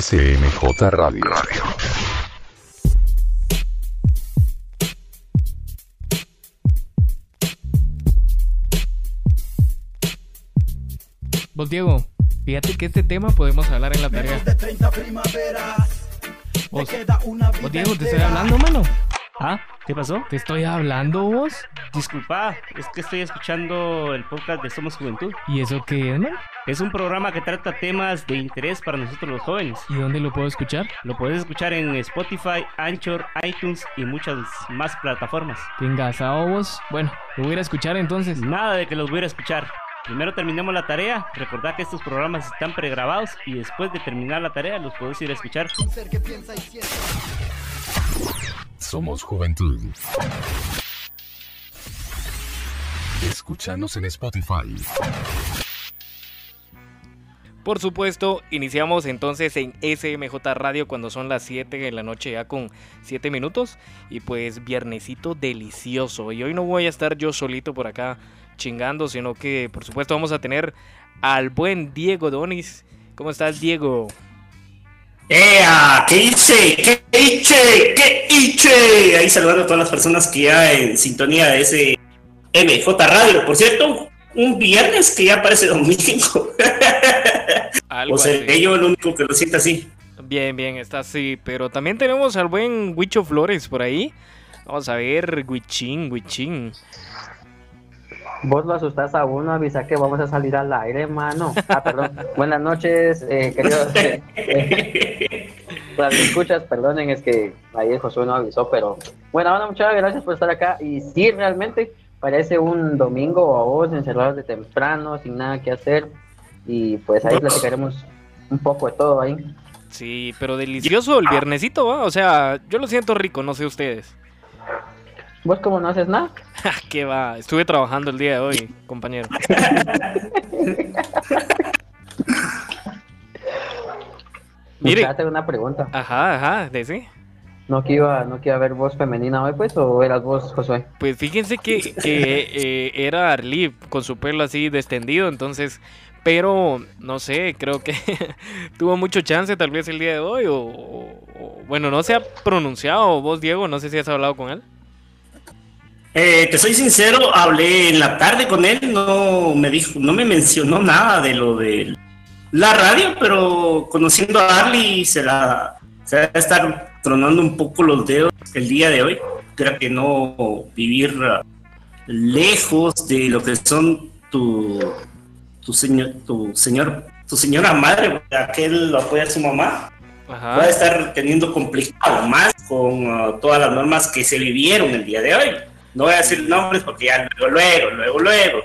SMJ Radio. Vos, Diego, fíjate que este tema podemos hablar en la tarea. Vos, vos Diego, te estoy hablando, mano. ¿Ah? ¿Qué pasó? Te estoy hablando, vos. Disculpa, es que estoy escuchando el podcast de Somos Juventud. ¿Y eso qué es, man? Es un programa que trata temas de interés para nosotros los jóvenes. ¿Y dónde lo puedo escuchar? Lo puedes escuchar en Spotify, Anchor, iTunes y muchas más plataformas. ¿Qué engasado vos? Bueno, lo voy a ir a escuchar entonces. Nada de que los voy a ir a escuchar. Primero terminemos la tarea, recordad que estos programas están pregrabados y después de terminar la tarea los podés ir a escuchar. Somos Juventud. Escúchanos en Spotify. Por supuesto, iniciamos entonces en SMJ Radio cuando son las 7 de la noche ya con 7 minutos. Y pues viernesito delicioso. Y hoy no voy a estar yo solito por acá chingando, sino que por supuesto vamos a tener al buen Diego Donis. ¿Cómo estás, Diego? ¡Ea! ¿Qué hice? ¿Qué hice? ¿Qué hice? Ahí saludando a todas las personas que ya en sintonía de ese MJ Radio. Por cierto, un viernes que ya parece domingo. Algo o sea, así. yo el único que lo siento así. Bien, bien, está así. Pero también tenemos al buen Huicho Flores por ahí. Vamos a ver, Huichín, Huichín. Vos lo asustás a uno, avisa que vamos a salir al aire, mano. Ah, perdón. Buenas noches, eh, queridos. eh, eh, las escuchas, perdonen, es que ahí el Josué no avisó, pero bueno, bueno, muchas gracias por estar acá. Y sí, realmente parece un domingo a vos, encerrados de temprano, sin nada que hacer. Y pues ahí platicaremos un poco de todo ahí. Sí, pero delicioso el viernesito, ¿va? O sea, yo lo siento rico, no sé ustedes. ¿Vos como no haces nada? ¿Qué va? Estuve trabajando el día de hoy, compañero. Mire. Mire. una pregunta. Ajá, ajá, de sí. ¿No que iba, no que iba a haber voz femenina hoy, pues, o eras vos, Josué? Pues fíjense que, que eh, era Arlie con su pelo así descendido, entonces, pero no sé, creo que tuvo mucho chance tal vez el día de hoy, o- o- bueno, no se ha pronunciado vos, Diego, no sé si has hablado con él. Eh, te soy sincero, hablé en la tarde con él, no me dijo, no me mencionó nada de lo de la radio, pero conociendo a Arlie se la se va a estar tronando un poco los dedos el día de hoy. Creo que no vivir ah, lejos de lo que son tu tu señor tu señor tu señora madre, aquel lo apoya a su mamá va a estar teniendo complicado más con uh, todas las normas que se vivieron el día de hoy. No voy a decir nombres porque ya luego, luego, luego, luego.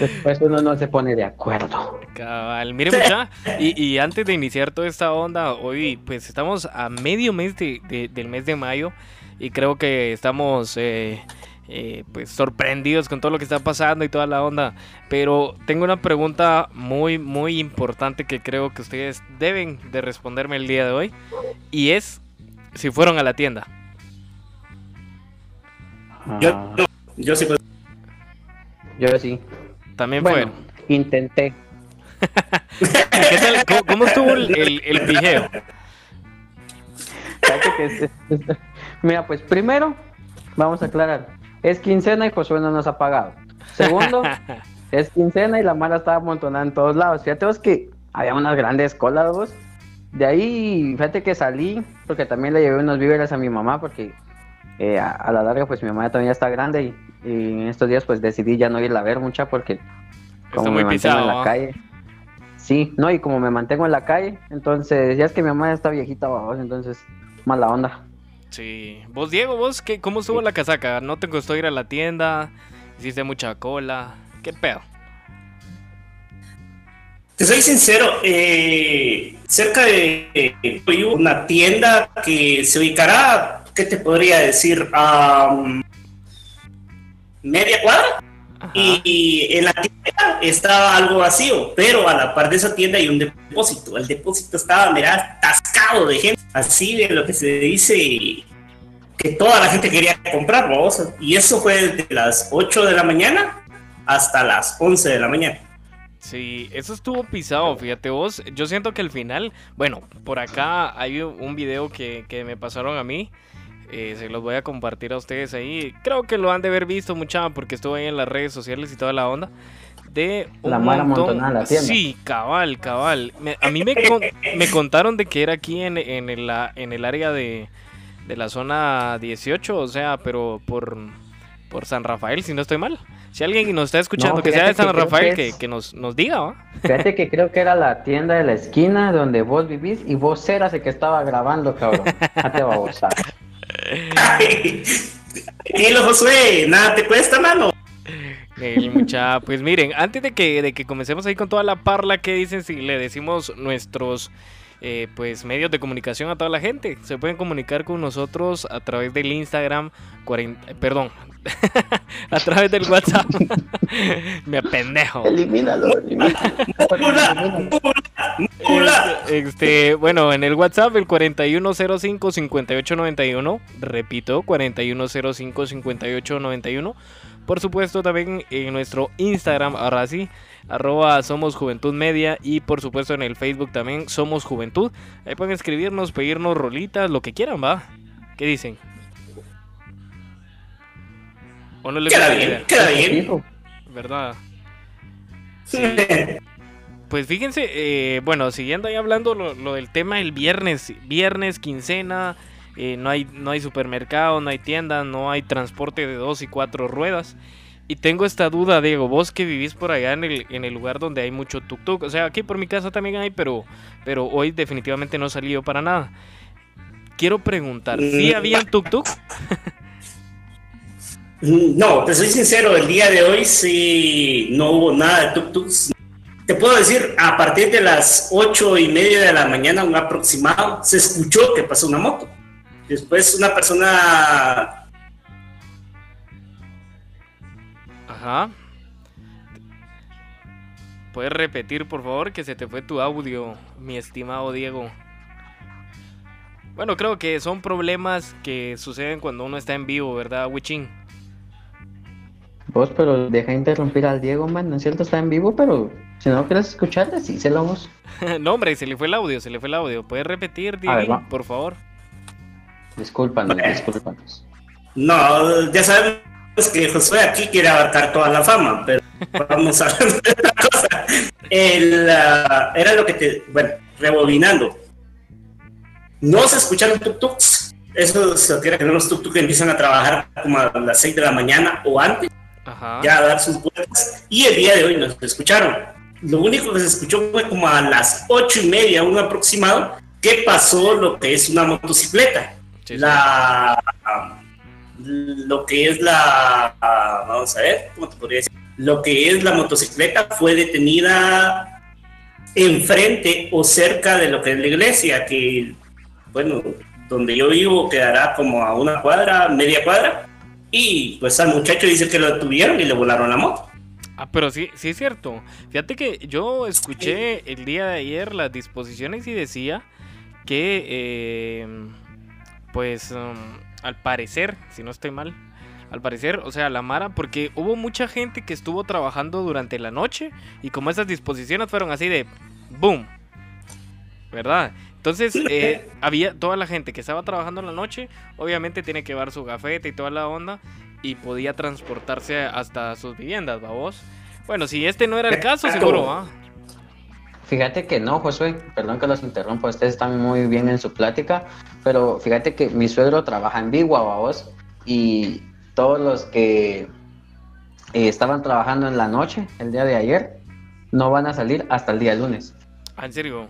Después uno no se pone de acuerdo. Cabal, mire mucha, y, y antes de iniciar toda esta onda, hoy pues estamos a medio mes de- de- del mes de mayo y creo que estamos eh, eh, pues sorprendidos con todo lo que está pasando y toda la onda, pero tengo una pregunta muy muy importante que creo que ustedes deben de responderme el día de hoy y es si fueron a la tienda. Yo, Ah, yo, yo sí, pues, yo sí. También Bueno, fueron. intenté. ¿Qué tal? ¿Cómo, cómo estuvo el, el, el pijeo? Mira, pues primero, vamos a aclarar. Es quincena y Josué no nos ha pagado. Segundo, es quincena y la mala estaba amontonada en todos lados. Fíjate vos que había unas grandes colas vos. De ahí, fíjate que salí, porque también le llevé unos víveres a mi mamá, porque eh, a, a la larga, pues mi mamá también ya está grande y, y en estos días, pues decidí ya no irla a ver mucha, porque como Está muy me mantengo pisado. en la calle. Sí, no, y como me mantengo en la calle, entonces ya es que mi mamá ya está viejita, vamos, entonces mala onda. Sí. Vos, Diego, vos, qué, ¿cómo estuvo la casaca? ¿No te costó ir a la tienda? ¿Hiciste mucha cola? ¿Qué pedo? te soy sincero, eh, cerca de eh, una tienda que se ubicará, ¿qué te podría decir? Um, media cuadra. Y, y en la tienda estaba algo vacío, pero a la par de esa tienda hay un depósito. El depósito estaba, mira, atascado de gente. Así de lo que se dice que toda la gente quería comprar, vamos. Y eso fue desde las 8 de la mañana hasta las 11 de la mañana. Sí, eso estuvo pisado, fíjate vos. Yo siento que al final, bueno, por acá hay un video que, que me pasaron a mí. Eh, se los voy a compartir a ustedes ahí. Creo que lo han de haber visto mucha porque estuvo ahí en las redes sociales y toda la onda. De un La mara montón- la tienda. Sí, cabal, cabal. Me- a mí me, con- me contaron de que era aquí en, en, el, en el área de, de la zona 18, o sea, pero por, por San Rafael, si no estoy mal. Si alguien nos está escuchando No, que sea de San que Rafael, que que, es- que nos, nos diga, ¿va? Fíjate que creo que era la tienda de la esquina donde vos vivís y vos eras el que estaba grabando, cabrón. Ya te va a gozar. Tranquilo, Josué, nada te cuesta, mano. El mucha, pues miren, antes de que, de que comencemos ahí con toda la parla, ¿qué dicen si le decimos nuestros eh, pues medios de comunicación a toda la gente? Se pueden comunicar con nosotros a través del Instagram, 40, perdón, a través del WhatsApp. Me apendejo. Elimínalo, elimínalo. Este, bueno, en el WhatsApp el 4105-5891, repito, 4105-5891. Por supuesto también en nuestro Instagram, ahora sí, arroba Somos Juventud Media y por supuesto en el Facebook también Somos Juventud. Ahí pueden escribirnos, pedirnos rolitas, lo que quieran, ¿va? ¿Qué dicen? ¿O no les Queda bien, idea? queda bien. ¿Verdad? Pues fíjense, eh, bueno, siguiendo ahí hablando lo, lo del tema el viernes, viernes, quincena, eh, no, hay, no hay supermercado, no hay tienda, no hay transporte de dos y cuatro ruedas. Y tengo esta duda, Diego, vos que vivís por allá en el, en el lugar donde hay mucho tuk-tuk, o sea, aquí por mi casa también hay, pero, pero hoy definitivamente no he salido para nada. Quiero preguntar, ¿sí Mm. habían tuk-tuk? No, te soy sincero, el día de hoy sí no hubo nada de tuk-tuks. Te puedo decir, a partir de las ocho y media de la mañana, un aproximado, se escuchó que pasó una moto. Después una persona, Ajá. ¿Puedes repetir, por favor, que se te fue tu audio, mi estimado Diego? Bueno, creo que son problemas que suceden cuando uno está en vivo, ¿verdad, Wichin? Vos, pero deja interrumpir al Diego, man. No es cierto, está en vivo, pero si no quieres escucharle, sí, se lo vamos. no, hombre, se le fue el audio, se le fue el audio. ¿Puedes repetir, ver, Diego, por favor? Discúlpanos, discúlpanos. no, ya sabemos que Josué aquí quiere abarcar toda la fama, pero vamos a hablar de otra cosa. El, ah, era lo que te, bueno, rebobinando. No se escucharon tuk-tuks. Eso se refiere a que no los tuk-tuk empiezan a trabajar como a las 6 de la mañana o antes. Ajá. ya a dar sus vueltas y el día de hoy nos escucharon. Lo único que se escuchó fue como a las ocho y media, un aproximado, que pasó lo que es una motocicleta. Sí, sí. La, lo que es la, vamos a ver, ¿cómo te podría decir? Lo que es la motocicleta fue detenida enfrente o cerca de lo que es la iglesia, que, bueno, donde yo vivo quedará como a una cuadra, media cuadra, y pues al muchacho dice que lo detuvieron y le volaron la moto. Ah, pero sí, sí es cierto. Fíjate que yo escuché el día de ayer las disposiciones y decía que, eh, pues, um, al parecer, si no estoy mal, al parecer, o sea, la Mara, porque hubo mucha gente que estuvo trabajando durante la noche y como esas disposiciones fueron así de boom, ¿verdad? Entonces, eh, había toda la gente que estaba trabajando en la noche, obviamente tiene que llevar su gafete y toda la onda, y podía transportarse hasta sus viviendas, vos. Bueno, si este no era el caso, seguro, ¿ah? Fíjate que no, Josué, perdón que los interrumpa, ustedes están muy bien en su plática, pero fíjate que mi suegro trabaja en Bigua, vos, y todos los que eh, estaban trabajando en la noche, el día de ayer, no van a salir hasta el día lunes. Ah, en serio.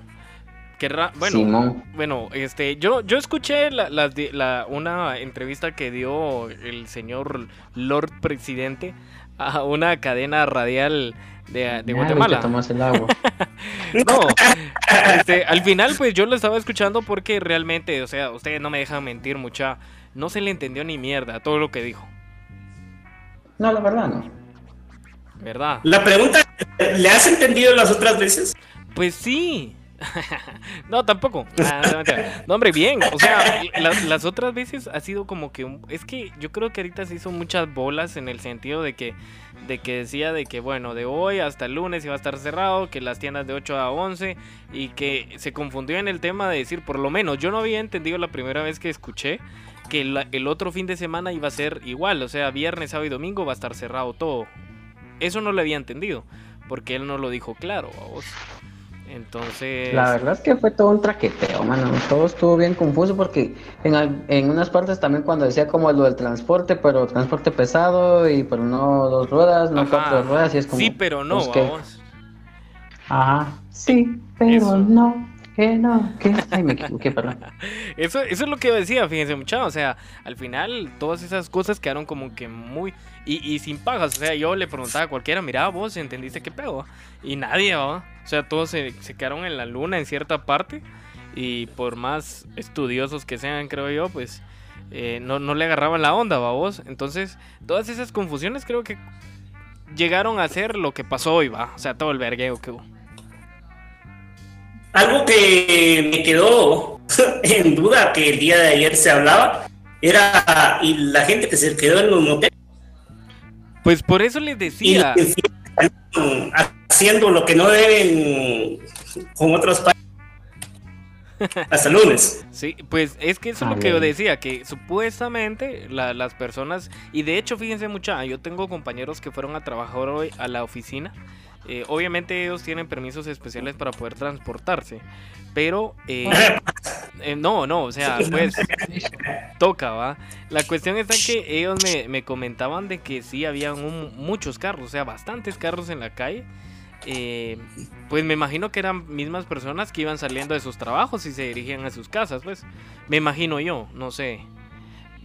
Qué ra- bueno, Simón, bueno, este, yo, yo escuché la, la- una entrevista que dio el señor Lord Presidente a una cadena radial de, de Guatemala. tomas el agua. No, este, al final pues yo lo estaba escuchando porque realmente, o sea, ustedes no me dejan mentir mucha, no se le entendió ni mierda a todo lo que dijo, No, la verdad no. ¿verdad? La pregunta, ¿le has entendido las otras veces? Pues sí, no, tampoco. No, hombre, bien. O sea, las, otras veces ha sido como que... Es que yo creo que ahorita se hizo muchas bolas en el sentido de que de que decía de que bueno, de hoy hasta el lunes iba a estar cerrado, que las tiendas de 8 a 11 y que se confundió en el tema de decir, por lo menos yo no había entendido la primera vez que escuché que la- el otro fin de semana iba a ser igual, o sea, viernes, sábado y domingo va a estar cerrado todo. Eso no lo había entendido, porque él no lo dijo claro, a vos. Entonces, La verdad es que fue todo un traqueteo, mano. Todo estuvo bien confuso porque en, al- en unas partes también cuando decía como lo del transporte, pero transporte pesado y pero no dos ruedas, no Ajá. cuatro ruedas, y es como... sí, pero no, pues, vamos. Ajá, sí, pero Eso. no, no. Ay, me equivoqué, perdón. Eso, eso es lo que yo decía, fíjense muchachos, o sea, al final todas esas cosas quedaron como que muy... Y, y sin pagas, o sea, yo le preguntaba a cualquiera, mira vos, ¿entendiste qué pedo? Y nadie, ¿va? O sea, todos se, se quedaron en la luna en cierta parte y por más estudiosos que sean, creo yo, pues eh, no, no le agarraban la onda, ¿va vos? Entonces, todas esas confusiones creo que llegaron a ser lo que pasó hoy, ¿va? O sea, todo el vergueo que hubo. Algo que me quedó en duda que el día de ayer se hablaba era y la gente que se quedó en los moteles Pues por eso les decía... haciendo lo que no deben con otros países hasta lunes. Sí, pues es que eso es lo que yo decía, que supuestamente la- las personas, y de hecho fíjense mucha, yo tengo compañeros que fueron a trabajar hoy a la oficina, eh, obviamente ellos tienen permisos especiales para poder transportarse, pero eh, eh, no, no, o sea, pues toca, ¿va? La cuestión está que ellos me, me comentaban de que sí habían un- muchos carros, o sea, bastantes carros en la calle. eh, pues me imagino que eran mismas personas que iban saliendo de sus trabajos y se dirigían a sus casas, pues. Me imagino yo, no sé.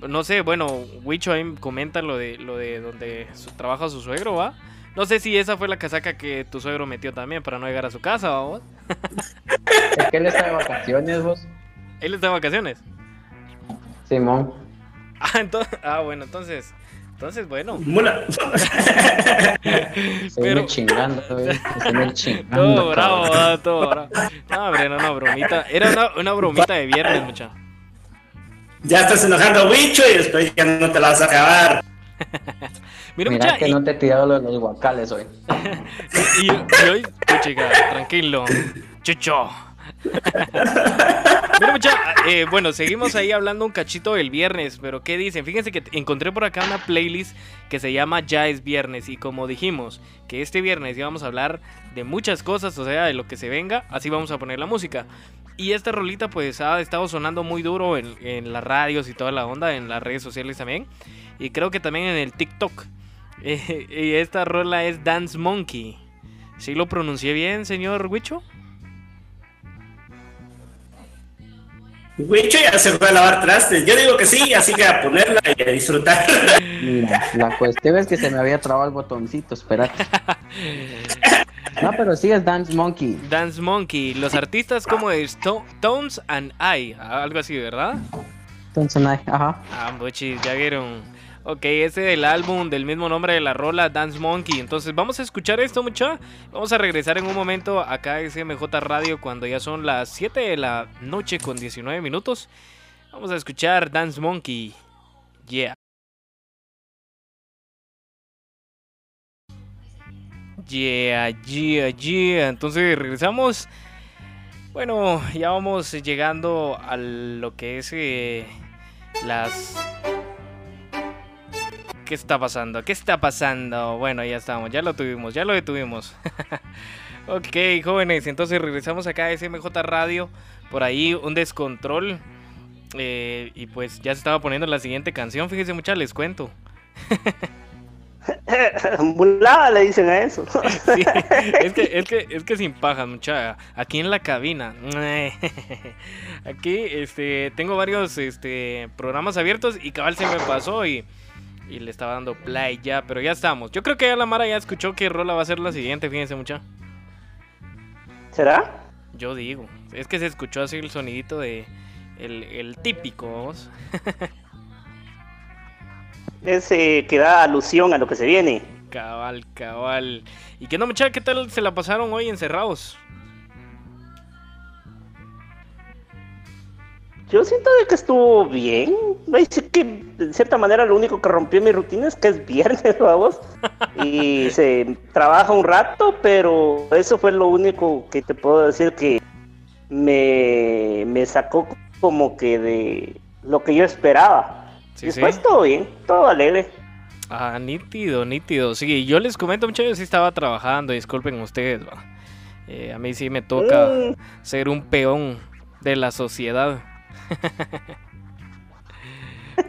No sé, bueno, Wicho ahí comenta lo de lo de donde su- trabaja su suegro, ¿va? No sé si esa fue la casaca que tu suegro metió también para no llegar a su casa, vos? Es que él está de vacaciones, vos. Él está de vacaciones. Simón. Ah, entonces, ah, bueno, entonces, entonces, bueno. Mula. Se Pero- viene chingando. Se viene chingando. Todo bravo, todo bravo. No, hombre, no, no, bromita. Era una, una bromita de viernes, mucha. Ya estás enojando a Wicho y después ya no te la vas a acabar. Mira, Mira mucha, que y- no te he tirado lo de los guacales hoy. Y, y hoy, chica, tranquilo. Chucho. Mira, mucha, eh, bueno, seguimos ahí hablando un cachito del viernes, pero ¿qué dicen? Fíjense que encontré por acá una playlist que se llama Ya es viernes y como dijimos que este viernes íbamos a hablar de muchas cosas, o sea, de lo que se venga, así vamos a poner la música. Y esta rolita pues ha estado sonando muy duro en, en las radios y toda la onda, en las redes sociales también. Y creo que también en el TikTok. Eh, y esta rola es Dance Monkey. ¿Sí lo pronuncié bien, señor Wicho? Wicho ya se fue a lavar trastes. Yo digo que sí, así que a ponerla y a disfrutar. Mira, la cuestión es que se me había trabado el botoncito, espérate. No, pero sí es Dance Monkey. Dance Monkey. Los artistas como es To- Tones and I. Algo así, ¿verdad? Entonces, ay, ajá. Ah, bochis, ya vieron. Ok, ese del álbum del mismo nombre de la rola, Dance Monkey. Entonces, vamos a escuchar esto, mucha. Vamos a regresar en un momento acá a SMJ Radio cuando ya son las 7 de la noche con 19 minutos. Vamos a escuchar Dance Monkey. Yeah. Yeah, yeah, yeah. Entonces regresamos. Bueno, ya vamos llegando a lo que es eh, las... ¿Qué está pasando? ¿Qué está pasando? Bueno, ya estamos, ya lo tuvimos, ya lo detuvimos. ok, jóvenes, entonces regresamos acá a SMJ Radio. Por ahí un descontrol. eh, y pues ya se estaba poniendo la siguiente canción. Fíjense, muchas les cuento. Mulada le dicen a eso. Sí, es que, es que, es que sin paja, mucha. Aquí en la cabina. Aquí, este, tengo varios, este, programas abiertos y cabal se me pasó y, y le estaba dando play ya, pero ya estamos. Yo creo que ya la Mara ya escuchó que rola va a ser la siguiente, fíjense mucha. ¿Será? Yo digo, es que se escuchó así el sonidito de el, el típico, vamos. Ese que da alusión a lo que se viene. Cabal, cabal. Y que no, mucha, ¿qué tal se la pasaron hoy encerrados? Yo siento de que estuvo bien. Sí que de cierta manera lo único que rompió mi rutina es que es viernes, vamos. Y se trabaja un rato, pero eso fue lo único que te puedo decir que me, me sacó como que de lo que yo esperaba. Sí, Después sí. todo bien, todo alegre. Ah, nítido, nítido. Sí, yo les comento, muchachos, yo sí estaba trabajando, disculpen ustedes, va. Eh, a mí sí me toca Mm, ser un peón de la sociedad.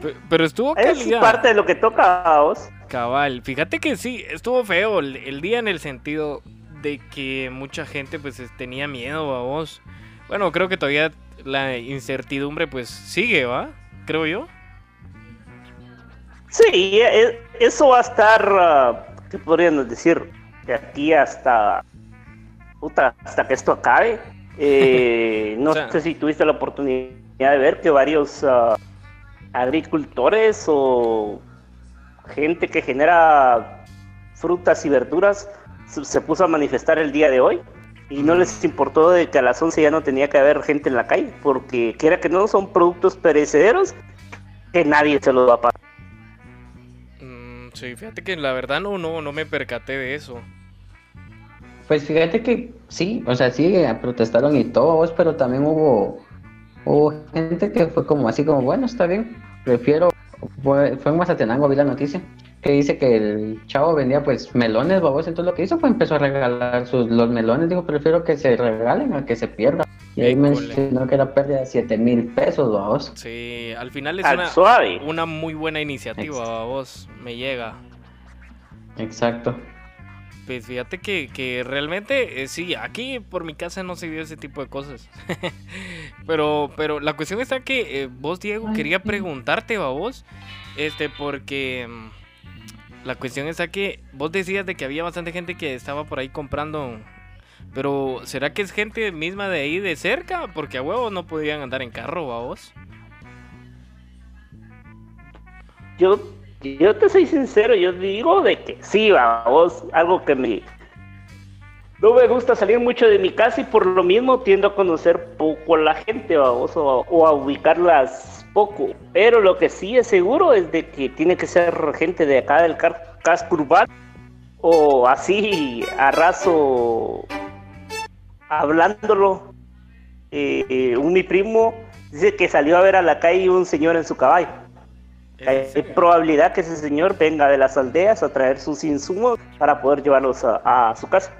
Pe- Pero estuvo es calidad. parte de lo que toca a vos. Cabal, fíjate que sí, estuvo feo el, el día en el sentido de que mucha gente pues es- tenía miedo a vos. Bueno, creo que todavía la incertidumbre pues sigue, ¿va? Creo yo. Sí, e- eso va a estar, ah, ¿qué podríamos decir? De aquí hasta, puta, hasta que esto acabe. Eh, no O sea- sé si tuviste la oportunidad de ver que varios ah, agricultores o gente que genera frutas y verduras se, se puso a manifestar el día de hoy y no les importó de que a las 11 ya no tenía que haber gente en la calle porque quiera que no son productos perecederos que nadie se los va a pagar. Sí, fíjate que la verdad no, no, no me percaté de eso. Pues fíjate que sí, o sea, sí, eh, protestaron y todos, pero también hubo, hubo gente que fue como así como, bueno, está bien, prefiero, fue, fue en Mazatenango, vi la noticia, que dice que el chavo vendía pues melones, babos, entonces lo que hizo fue empezó a regalar sus, los melones, digo, prefiero que se regalen a que se pierdan. Y ahí mencionó que era pérdida de 7 mil pesos, babos. Sí, al final es Al una, suave. una muy buena iniciativa, a vos me llega. Exacto. Pues fíjate que, que realmente eh, sí, aquí por mi casa no se vio ese tipo de cosas. pero, pero la cuestión está que eh, vos, Diego, Ay, quería sí. preguntarte a vos, este, porque mm, la cuestión está que vos decías de que había bastante gente que estaba por ahí comprando. Pero, ¿será que es gente misma de ahí de cerca? Porque a huevo no podían andar en carro, vos. Yo, yo te soy sincero, yo digo de que sí, vos, algo que me... No me gusta salir mucho de mi casa y por lo mismo tiendo a conocer poco a la gente, vamos, o, o a ubicarlas poco. Pero lo que sí es seguro es de que tiene que ser gente de acá del casco urbano o así a raso hablándolo. Eh, un mi primo dice que salió a ver a la calle un señor en su caballo. Hay probabilidad que ese señor venga de las aldeas a traer sus insumos para poder llevarlos a, a su casa.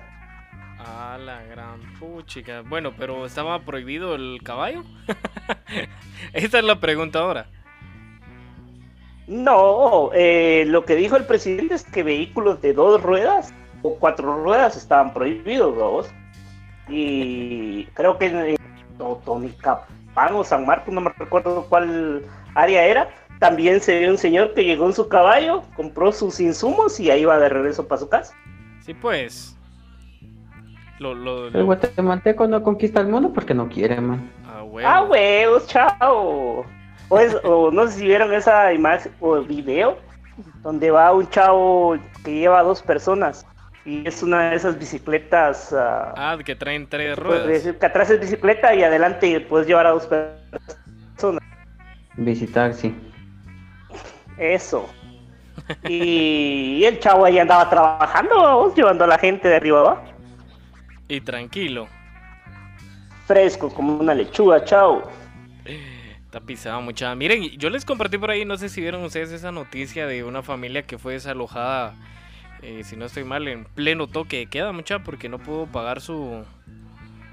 Ah, la gran puchica. Bueno, pero ¿estaba prohibido el caballo? Esa es la pregunta ahora. No, eh, lo que dijo el presidente es que vehículos de dos ruedas o cuatro ruedas estaban prohibidos. Y creo que en Totonicapán o San Marcos, no me recuerdo cuál área era, también se vio un señor que llegó en su caballo, compró sus insumos y ahí va de regreso para su casa. Sí, pues. Lo, lo, El guatemalteco no conquista el mundo porque no quiere, man. Ah, huevo. Ah, huevos, chao. O, es- o no sé si vieron esa imagen o video donde va un chavo que lleva a dos personas y es una de esas bicicletas. ah, Ah, que traen tres ruedas. decir que atrás es bicicleta y adelante puedes llevar a dos personas. Visitar, sí. Eso. Y, el chavo ahí andaba trabajando, vamos, llevando a la gente de arriba abajo. Y tranquilo. Fresco como una lechuga, chao. Está pisado mucha. Miren, yo les compartí por ahí, no sé si vieron ustedes esa noticia de una familia que fue desalojada, eh, si no estoy mal, en pleno toque de queda, mucha, porque no pudo pagar su,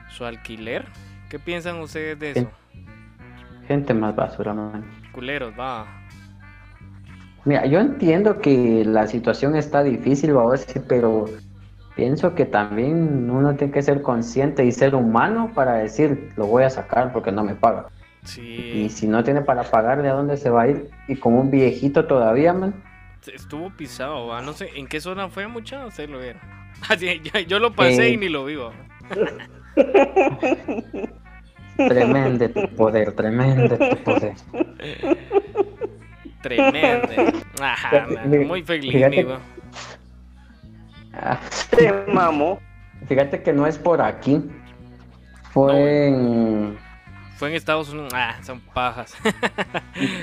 su alquiler. ¿Qué piensan ustedes de eso? Gente más basura, man. Culeros, va. Mira, yo entiendo que la situación está difícil, vamos, pero pienso que también uno tiene que ser consciente y ser humano para decir, lo voy a sacar porque no me paga. Y Sí, si no tiene para pagar, ¿de dónde se va a ir? Y como un viejito todavía, man. Estuvo pisado, va. No sé, ¿en qué zona fue, mucha? Ustedes lo vieron. Así, yo, yo lo pasé y ni lo vi, va. Tremendo tu poder, tremendo tu poder. Tremendo. Ajá, man, muy feliz, fíjate- amigo. Ah, Te mamó. fíjate que no es por aquí. Fue en... Fue en Estados Unidos. Ah, son pajas.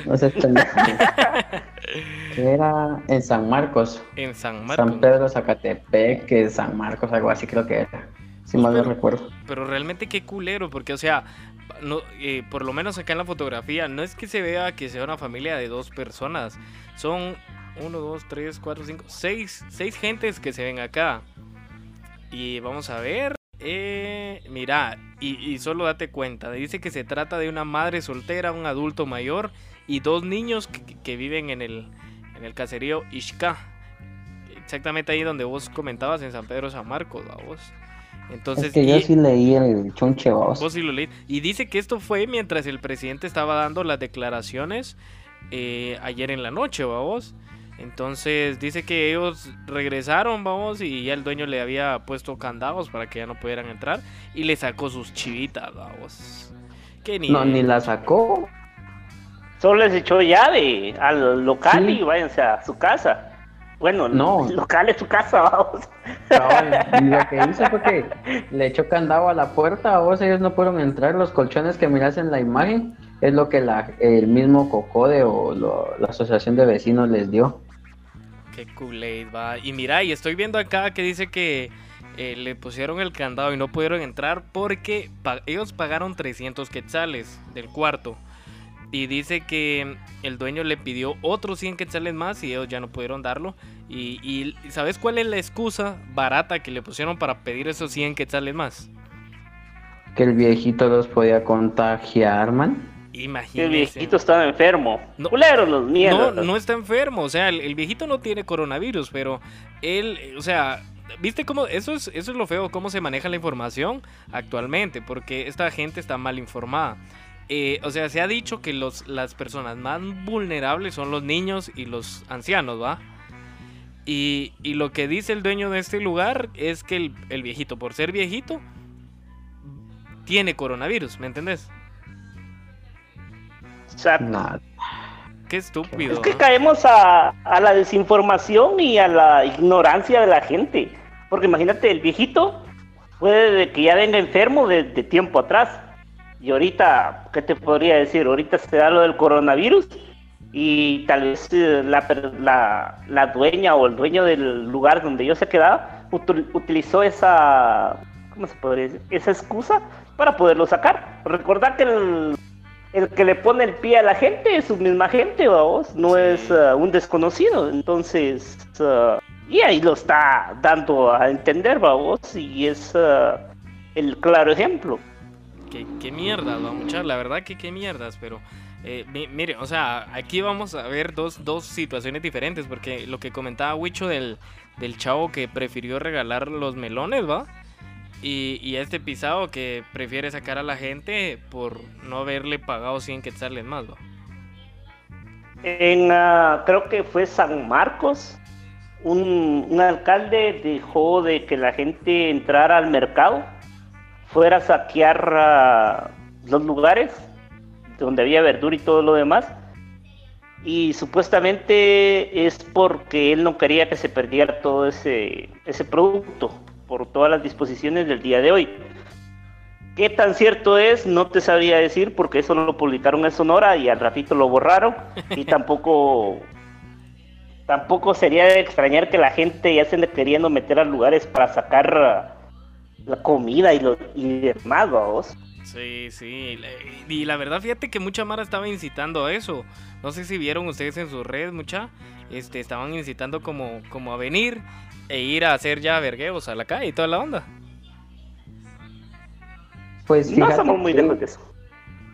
No sé. Que era en San Marcos. en San Marcos. San Pedro Zacatepec, San Marcos, algo así creo que era. Si mal no Pero- recuerdo. Pero realmente qué culero, porque o sea, no, eh, por lo menos acá en la fotografía, no es que se vea que sea una familia de dos personas. Son uno, dos, tres, cuatro, cinco, seis, seis gentes que se ven acá. Y vamos a ver. Eh, mira, y, y solo date cuenta. Dice que se trata de una madre soltera, un adulto mayor y dos niños que, viven en el, en el caserío Ishka. Exactamente ahí donde vos comentabas en San Pedro San Marcos, ¿va vos. Entonces, es que yo y- sí leí el chunche vos. Vos sí lo leí. Y dice que esto fue mientras el presidente estaba dando las declaraciones eh, ayer en la noche, vamos. Entonces dice que ellos regresaron, vamos, y ya el dueño le había puesto candados para que ya no pudieran entrar y le sacó sus chivitas, vamos. Qué No, nivel. ni la sacó. Solo les echó llave al local Sí. y váyanse a su casa. Bueno, No. el local es su casa, vamos. Y lo que hizo fue que le echó candado a la puerta, a vos ellos no pudieron entrar, los colchones que miras en la imagen es lo que la, el mismo Cocode o lo- la asociación de vecinos les dio. Qué Kool-Aid, va. Y mira, y estoy viendo acá que dice que eh, le pusieron el candado y no pudieron entrar porque ellos pagaron 300 quetzales del cuarto. Y dice que el dueño le pidió otros 100 quetzales más y ellos ya no pudieron darlo. Y, y ¿sabes cuál es la excusa barata que le pusieron para pedir esos 100 quetzales más? Que el viejito los podía contagiar, man. Imagínense. El viejito estaba enfermo. No. Culeros los mierdas. no está enfermo, o sea, el, el viejito no tiene coronavirus, pero él, o sea, ¿viste cómo? Eso es, eso es lo feo, cómo se maneja la información actualmente, porque esta gente está mal informada. Eh, o sea, se ha dicho que los, las personas más vulnerables son los niños y los ancianos, ¿va? Y, y lo que dice el dueño de este lugar es que el, el viejito, por ser viejito, tiene coronavirus, ¿me entendés? Exacto. Nada. Qué estúpido. Es que caemos a, a la desinformación y a la ignorancia de la gente. Porque imagínate, el viejito puede de que ya venga enfermo de, de tiempo atrás. Y ahorita, ¿qué te podría decir? Ahorita se da lo del coronavirus y tal vez eh, la, per- la, la dueña o el dueño del lugar donde yo se quedaba util- utilizó esa, ¿cómo se podría decir? Esa excusa para poderlo sacar. Recordad que el, el que le pone el pie a la gente es su misma gente, vamos, no Sí. es uh, un desconocido. Entonces, uh, y ahí lo está dando a entender, vamos, y es uh, el claro ejemplo. ¿Qué, qué mierdas, va muchachos? La verdad que qué mierdas, pero eh, mi- mire, o sea, aquí vamos a ver dos, dos situaciones diferentes, porque lo que comentaba Wicho del, del chavo que prefirió regalar los melones, ¿va? Y, este pisado que prefiere sacar a la gente por no haberle pagado 100 quetzales más, ¿va? En, uh, creo que fue San Marcos, un, un alcalde dejó de que la gente entrara al mercado, fuera a saquear uh, los lugares donde había verdura y todo lo demás. Y supuestamente es porque él no quería que se perdiera todo ese, ese producto por todas las disposiciones del día de hoy. ¿Qué tan cierto es? No te sabría decir porque eso lo publicaron en Sonora y al ratito lo borraron y tampoco tampoco sería de extrañar que la gente ya se ande queriendo meter a lugares para sacar uh, la comida y, lo, y demás, vamos. Sí, sí. Y la verdad, fíjate que mucha Mara estaba incitando a eso. No sé si vieron ustedes en sus redes, mucha. Este, estaban incitando como, como a venir e ir a hacer ya vergueos a la calle y toda la onda. Pues No muy que lejos de eso.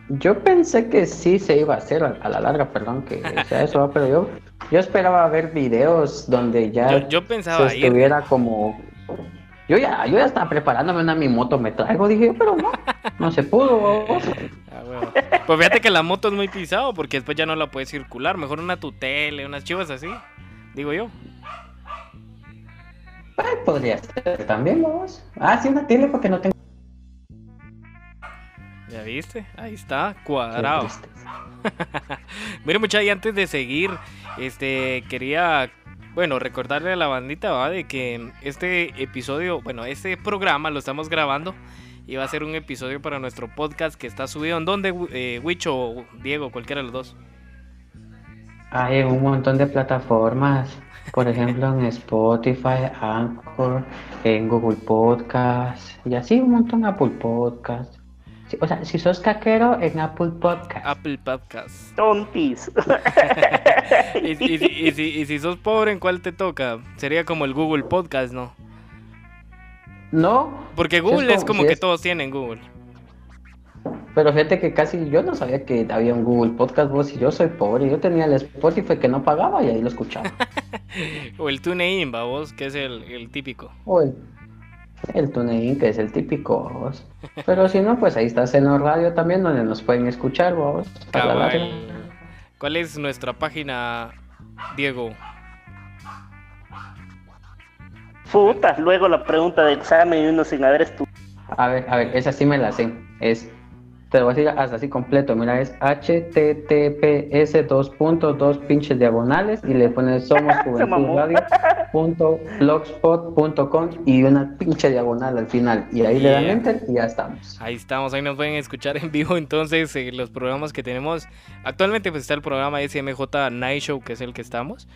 Yo pensé que sí se iba a hacer a, a la larga, perdón, que sea eso, ¿va? pero yo, yo esperaba ver videos donde ya Yo, yo pensaba se ir. estuviera como... Yo ya, yo ya estaba preparándome una mi moto, me traigo, dije, pero no, no se pudo. vos. Ah. Pues fíjate que la moto es muy pisado porque después ya no la puedes circular. Mejor una tutele, unas chivas así. Digo yo. Ay, podría ser también, vos. Ah, sí, una tele porque no tengo... ¿Ya viste? Ahí está, cuadrado. Mire, muchachos, y antes de seguir, este, quería, bueno, recordarle a la bandita, ¿va? De que este episodio, bueno, este programa lo estamos grabando y va a ser un episodio para nuestro podcast que está subido. ¿En dónde, eh, Wicho o Diego? Cualquiera de los dos. Hay un montón de plataformas, por ejemplo en Spotify, Anchor, en Google Podcast y así un montón Apple Podcast. O sea, si sos caquero en Apple Podcast. Apple Podcast. Tontis. y, y- y- y si, y si sos pobre, ¿en cuál te toca? Sería como el Google Podcast, ¿no? No, Porque Google es como- que es- todos tienen Google. Pero fíjate que casi yo no sabía que había un Google Podcast, vos y yo soy pobre. Yo tenía el Spotify que no pagaba y ahí lo escuchaba. O el TuneIn, vos, que es el, el típico. O el, el TuneIn, que es el típico, vos. Pero si no, pues ahí está Seno Radio también, donde nos pueden escuchar, vos. ¿Cuál es nuestra página, Diego? Puta, luego la pregunta de examen y uno sin haber estudiado. A ver, a ver, esa sí me la sé. Es, te lo voy a decir hasta así completo. Mira, es https dos puntos, dos pinches diagonales y le pones somos blogspot.com y una pinche diagonal al final. Y ahí le dan Yeah. enter y ya estamos. Ahí estamos, ahí nos pueden escuchar en vivo entonces eh, los programas que tenemos. Actualmente pues está el programa SMJ Night Show, que es el que estamos.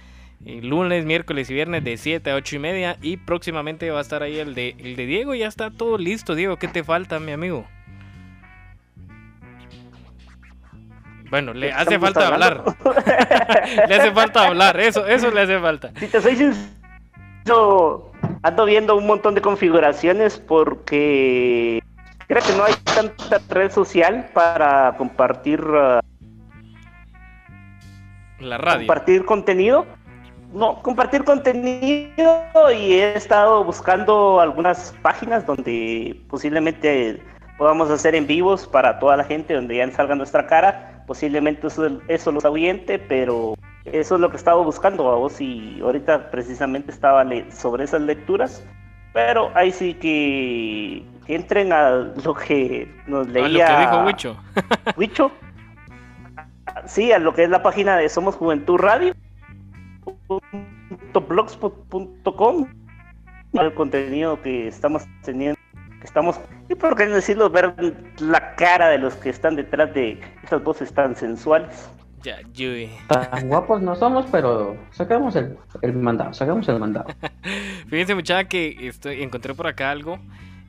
eh, lunes, miércoles y viernes de 7 a 8 y media. Y próximamente va a estar ahí el de, el de Diego. Ya está todo listo, Diego. ¿Qué te falta, mi amigo? Bueno, le hace Estamos falta hablar. le hace falta hablar. Eso, eso le hace falta. Si te soy sincero, ando viendo un montón de configuraciones porque creo que no hay tanta red social para compartir uh, La radio. compartir contenido. No, compartir contenido y he estado buscando algunas páginas donde posiblemente podamos hacer en vivos para toda la gente, donde ya salga nuestra cara. Posiblemente eso, eso los ahuyente, pero eso es lo que estaba buscando a vos y ahorita precisamente estaba sobre esas lecturas. Pero ahí sí que, que entren a lo que nos A leía lo que dijo Wicho. Wicho. Sí, a lo que es la página de Somos Juventud Radio. blogspot.com el contenido que estamos teniendo que estamos y por qué no decirlo ver la cara de los que están detrás de esas voces tan sensuales Ya, Yui. Tan guapos no somos, pero sacamos el, el mandado, sacamos el mandado. Fíjense muchacha que estoy, encontré por acá algo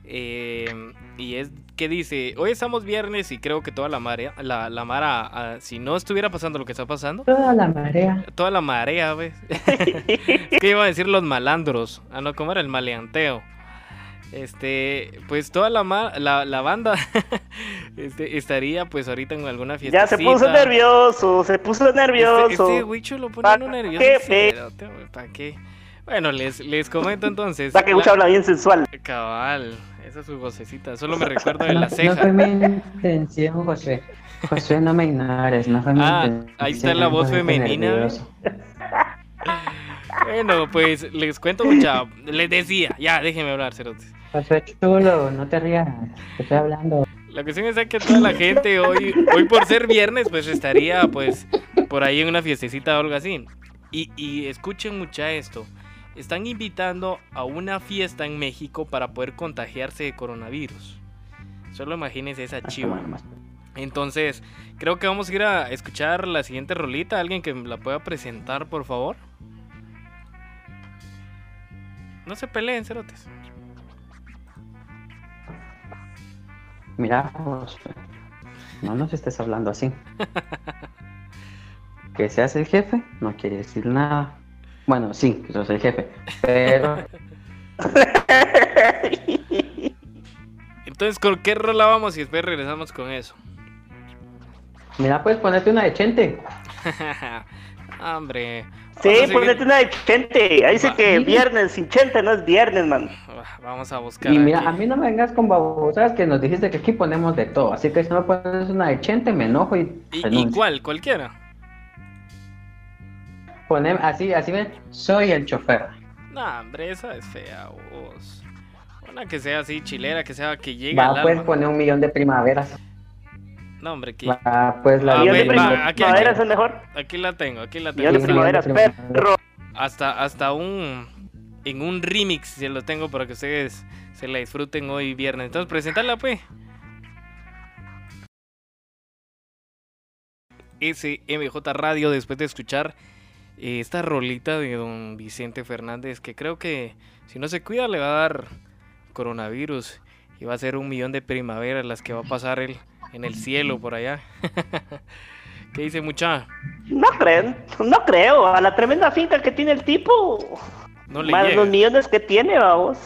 eh, y es que dice, hoy estamos viernes y creo que toda la marea, la, la mara, ah, si no estuviera pasando lo que está pasando, Toda la marea. toda la marea, ¿ves? es que iba a decir los malandros, ah no, ¿cómo era el maleanteo? Este, pues toda la, ma- la, la banda este, estaría pues ahorita en alguna fiesta. ya se puso nervioso se puso nervioso Este, este Wicho lo pone ¿Pa' uno nervioso. qué, cerote, güey, ¿pa' qué? Bueno, les, les comento entonces. la que mucho habla bien sensual Cabal, esa es su vocecita. Solo me recuerdo de No, la no ceja. fue mi intención, José. José, no me ignores, no fue mi Ah, intención. ahí está la voz femenina. Bueno, pues les cuento mucha. Les decía, ya, déjenme hablar, cerotes. José chulo, no te rías, te estoy hablando. La cuestión es que toda la gente hoy, hoy por ser viernes, pues estaría pues por ahí en una fiestecita o algo así. Y, y escuchen mucha esto. Están invitando a una fiesta en México para poder contagiarse de coronavirus. Solo imagínense esa chiva. Entonces, creo que vamos a ir a escuchar la siguiente rolita. ¿Alguien que la pueda presentar, por favor? No se peleen, cerotes. Mira, José, no nos estés hablando así. Que seas el jefe no quiere decir nada. Bueno, sí, que sos el jefe, pero Entonces, ¿con qué rola vamos? Y después regresamos con eso. mira, puedes ponerte una de Chente. Hombre. Sí ponete una de chente ahí dice Va. que viernes sin chente no es viernes man Vamos a buscar. Y mira, aquí. a mí no me vengas con babosadas que nos dijiste que aquí ponemos de todo. Así que si no pones una de Chente, me enojo y, ¿Y, cuál? Cualquiera. Ponem- así, así ven, soy el chofer. No, hombre, esa es fea, vos. Una que sea así, chilera, que sea que llegue al Va, pues alma. poner un millón de primaveras. No, hombre, que... Va, pues la Ah, de ve, millón va, de- aquí, primavera aquí. es el mejor Aquí la tengo, aquí la tengo. de primaveras perro Hasta, hasta un... En un remix se lo tengo para que ustedes se la disfruten hoy viernes. Entonces, presentarla, pues. SMJ Radio, después de escuchar eh, esta rolita de don Vicente Fernández, que creo que si no se cuida le va a dar coronavirus y va a ser un millón de primaveras las que va a pasar él en el cielo por allá. ¿Qué dice mucha? No creo, no creo. A la tremenda finca que tiene el tipo. No le más llega. los millones que tiene, vamos.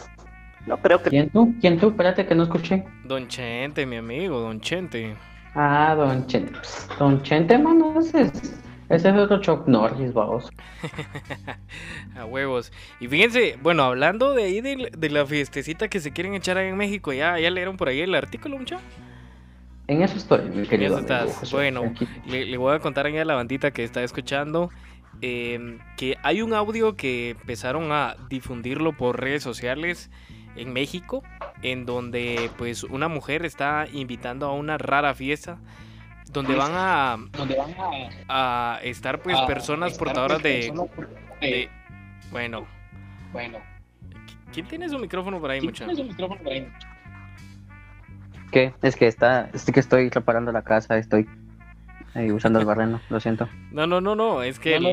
No creo que. ¿Quién tú? ¿Quién tú? Espérate que no escuché. Don Chente, mi amigo, Don Chente. Ah, Don Chente. Don Chente, mano, ese es, ese es otro Chuck Norris, vamos. A huevos. Y fíjense, bueno, hablando de ahí de, de la fiestecita que se quieren echar ahí en México, ¿ya, ya leyeron por ahí el artículo, mucha? En eso estoy, mi querido. eso amigo. José. Bueno, Le, le voy a contar a la bandita que está escuchando eh, que hay un audio que empezaron a difundirlo por redes sociales en México, en donde pues una mujer está invitando a una rara fiesta donde van a, a estar pues personas portadoras de, de- bueno ¿quién tiene su micrófono por ahí mucha? ¿Qué? Es que está, es que estoy reparando la casa, estoy usando el barreno, lo siento. No, no, no, no, es que, el-